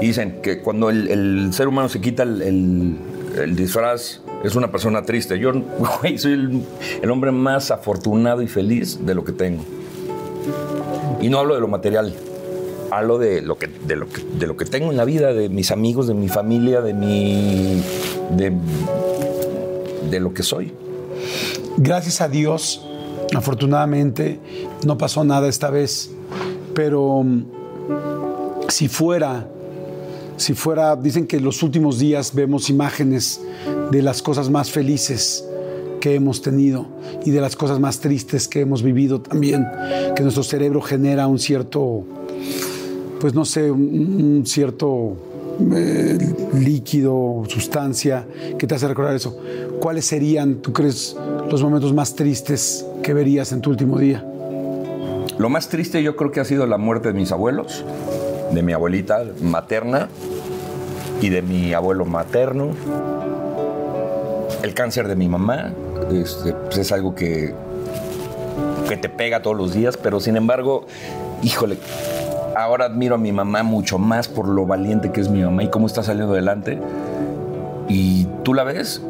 Y dicen que cuando el, ser humano se quita el- el disfraz, es una persona triste. Yo, soy el, el hombre más afortunado y feliz de lo que tengo. Y no hablo de lo material, hablo de lo que, de lo que, de lo que tengo en la vida, de mis amigos, de mi familia, de mi. de, de lo que soy. Gracias a Dios, afortunadamente, no pasó nada esta vez. Pero mm, si fuera, si fuera, dicen que en los últimos días vemos imágenes de las cosas más felices que hemos tenido y de las cosas más tristes que hemos vivido también, que nuestro cerebro genera un cierto, pues no sé, un, cierto eh, líquido, sustancia que te hace recordar eso. ¿Cuáles serían, tú crees, los momentos más tristes que verías en tu último día? Lo más triste yo creo que ha sido la muerte de mis abuelos, de mi abuelita materna y de mi abuelo materno. El cáncer de mi mamá este, pues es algo que, que te pega todos los días, pero sin embargo, híjole, ahora admiro a mi mamá mucho más por lo valiente que es mi mamá y cómo está saliendo adelante. Y tú la ves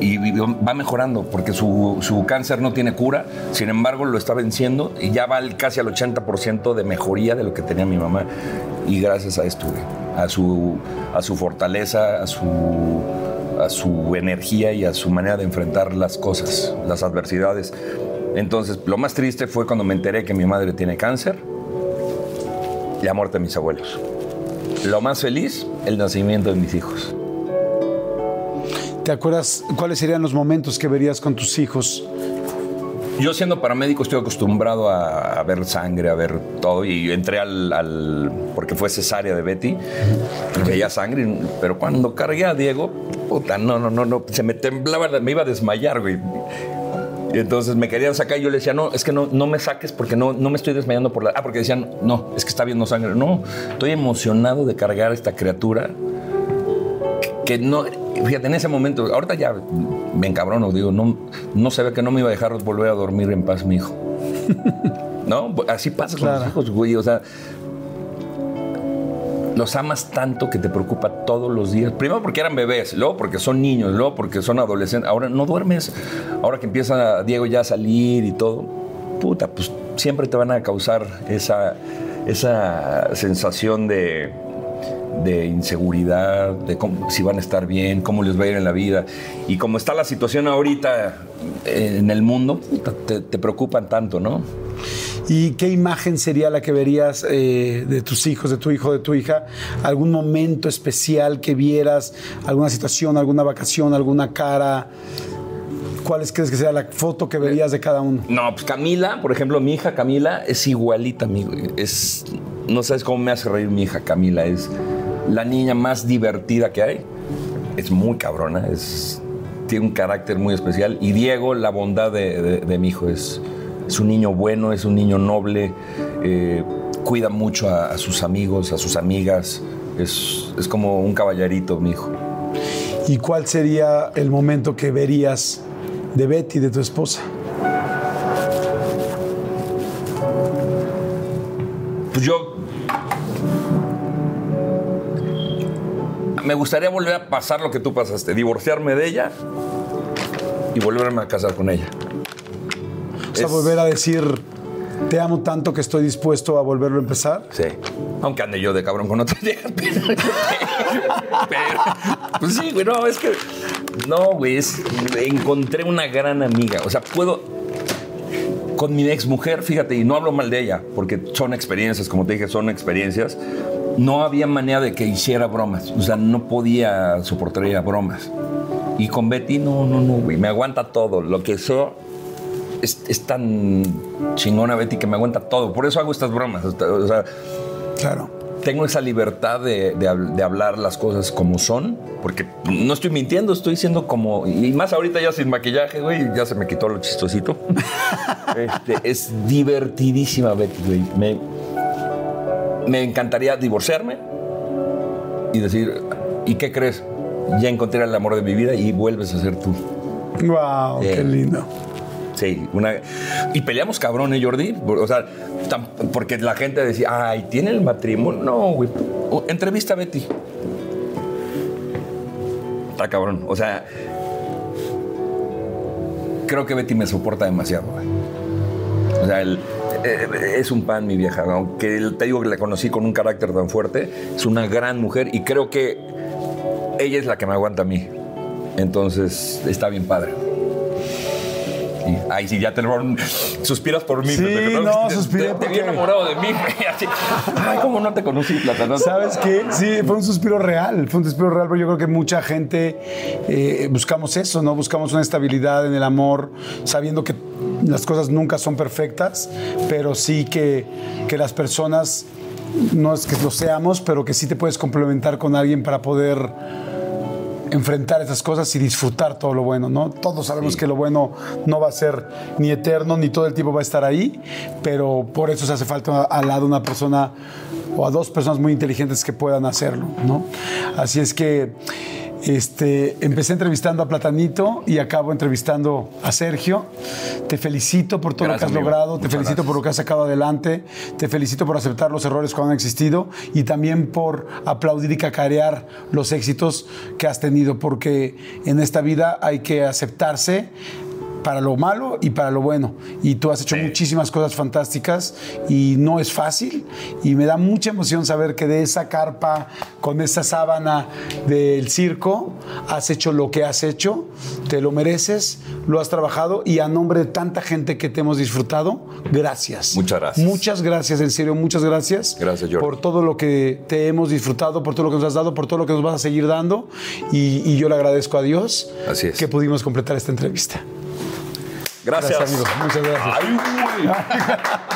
y va mejorando porque su, su cáncer no tiene cura, sin embargo lo está venciendo y ya va casi al 80% de mejoría de lo que tenía mi mamá. Y gracias a esto, a su, a su fortaleza, a su, a su energía y a su manera de enfrentar las cosas, las adversidades. Entonces, lo más triste fue cuando me enteré que mi madre tiene cáncer y la muerte de mis abuelos. Lo más feliz, el nacimiento de mis hijos. ¿Te acuerdas cuáles serían los momentos que verías con tus hijos? Yo siendo paramédico estoy acostumbrado a, ver sangre, a ver todo y entré al, porque fue cesárea de Betty, veía sangre, pero cuando cargué a Diego, puta, no, no, no, no, se me temblaba, me iba a desmayar, güey. Entonces me querían sacar y yo le decía, no, es que no, no me saques porque no, no me estoy desmayando por la... Ah, porque decían, no, es que está viendo sangre. No, estoy emocionado de cargar a esta criatura que no, fíjate, en ese momento, ahorita ya me encabrono, digo, no, no se ve que no me iba a dejar volver a dormir en paz mi hijo. ¿No? Así pasa con los hijos, güey, o sea, los amas tanto que te preocupa todos los días. Primero porque eran bebés, luego porque son niños, luego porque son adolescentes. Ahora no duermes. Ahora que empieza Diego ya a salir y todo, puta, pues siempre te van a causar esa, esa sensación de, de inseguridad, de cómo- si van a estar bien, cómo les va a ir en la vida. Y como está la situación ahorita en el mundo, te, te preocupan tanto, ¿no? ¿Y qué imagen sería la que verías eh, de tus hijos, de tu hijo, de tu hija? ¿Algún momento especial que vieras? ¿Alguna situación, alguna vacación, alguna cara? ¿Cuáles crees que sea la foto que verías de cada uno? No, pues Camila, por ejemplo, mi hija Camila es igualita a mí. güey. Es, no sabes cómo me hace reír mi hija Camila. Es la niña más divertida que hay. Es muy cabrona. Es, tiene un carácter muy especial. Y Diego, la bondad de, de- de mi hijo, es, es un niño bueno, es un niño noble. eh, cuida mucho a, a sus amigos, a sus amigas. Es, es como un caballerito, mi hijo. ¿Y cuál sería el momento que verías de Betty, de tu esposa? Pues yo. Me gustaría volver a pasar lo que tú pasaste, divorciarme de ella y volverme a casar con ella. O sea, Es- volver a decir, te amo tanto que estoy dispuesto a volverlo a empezar. Sí. Aunque ande yo de cabrón con otras viejas, pero, pero- Pues sí, güey, no, es que. No, güey, es- encontré una gran amiga. O sea, puedo. Con mi ex mujer, fíjate, y no hablo mal de ella, porque son experiencias, como te dije, son experiencias. No había manera de que hiciera bromas. O sea, no podía soportar ella bromas. Y con Betty, no, no, no, güey. Me aguanta todo. Lo que eso es, es tan chingona Betty que me aguanta todo. Por eso hago estas bromas. O sea, Claro. tengo esa libertad de, de hablar las cosas como son, porque no estoy mintiendo, estoy siendo como. Y más ahorita ya sin maquillaje, güey, ya se me quitó lo chistosito. Este, es divertidísima, Betty, güey. Me, me encantaría divorciarme y decir, ¿y qué crees? Ya encontré el amor de mi vida y vuelves a ser tú. Wow, qué lindo. Sí, una. Y peleamos cabrón, ¿eh, Jordi? O sea, tam- porque la gente decía, ay, ¿tiene el matrimonio? No, güey. Entrevista a Betty. Está cabrón. O sea, creo que Betty me soporta demasiado, güey. O sea, el- eh, es un pan, mi vieja. Aunque te digo que la conocí con un carácter tan fuerte, es una gran mujer y creo que ella es la que me aguanta a mí. Entonces, está bien padre. Y, ay, sí, ya te lo suspiras por mí. Sí, no, Te- suspiré Te, te vi porque- enamorado de mí. así. Ay, cómo no te conocí, Platano. ¿Sabes qué? Sí, fue un suspiro real, fue un suspiro real, pero yo creo que mucha gente eh, buscamos eso, ¿no? Buscamos una estabilidad en el amor, sabiendo que las cosas nunca son perfectas, pero sí que, que las personas, no es que lo seamos, pero que sí te puedes complementar con alguien para poder enfrentar esas cosas y disfrutar todo lo bueno, ¿no? Todos sabemos que lo bueno no va a ser ni eterno, ni todo el tiempo va a estar ahí, pero por eso se hace falta al lado una persona o a dos personas muy inteligentes que puedan hacerlo, ¿no? Así es que este, empecé entrevistando a Platanito y acabo entrevistando a Sergio. Te felicito por todo Gracias, lo que has amigo. logrado, te felicito gracias. por lo que has sacado adelante, te felicito por aceptar los errores cuando han existido y también por aplaudir y cacarear los éxitos que has tenido, porque en esta vida hay que aceptarse para lo malo y para lo bueno. Y tú has hecho muchísimas cosas fantásticas y no es fácil. Y me da mucha emoción saber que de esa carpa, con esa sábana del circo, has hecho lo que has hecho, te lo mereces, lo has trabajado y a nombre de tanta gente que te hemos disfrutado, gracias. Muchas gracias. Muchas gracias, en serio, muchas gracias. Gracias, Jordi. Por todo lo que te hemos disfrutado, por todo lo que nos has dado, por todo lo que nos vas a seguir dando. Y, y yo le agradezco a Dios Así es. que pudimos completar esta entrevista. Gracias. Gracias, amigo. Muchas gracias. Ay, güey.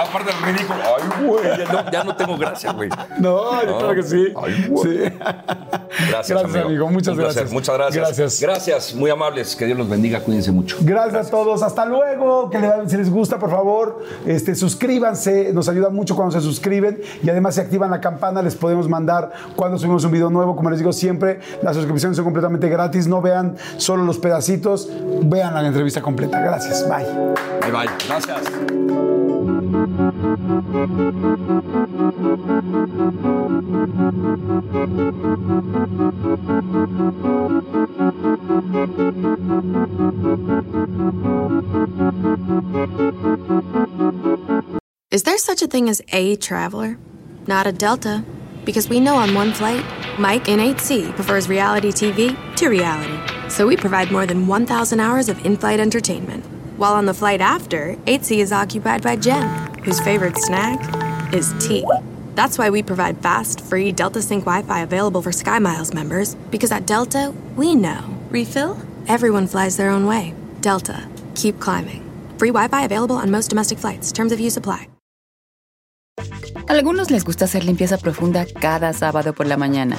Aparte del ridículo. Ay, güey. Ya no, ya no tengo gracia, güey. No, yo creo que sí. Ay, güey. Sí. Gracias, Gracias, amigo. Muchas Un placer. gracias. Muchas gracias. Gracias. Gracias, muy amables. Que Dios los bendiga. Cuídense mucho. Gracias a todos. Hasta luego. Que si les gusta, por favor, este, suscríbanse. Nos ayuda mucho cuando se suscriben. Y además, si activan la campana, les podemos mandar cuando subimos un video nuevo. Como les digo siempre, las suscripciones son completamente gratis. No vean solo los pedacitos. Vean la entrevista completa. Gracias. Bye. Bye, bye. Gracias. Is there such a thing as a traveler? Not a Delta. Because we know on one flight, Mike in 8C prefers reality TV to reality. So we provide more than 1,000 hours of in flight entertainment. While on the flight after, 8C is occupied by Jen, whose favorite snack is tea. That's why we provide fast, free Delta Sync Wi Fi available for SkyMiles members, because at Delta, we know. Refill? Everyone flies their own way. Delta. Keep climbing. Free Wi Fi available on most domestic flights. Terms of use apply. Algunos les gusta hacer limpieza profunda cada sábado por la mañana.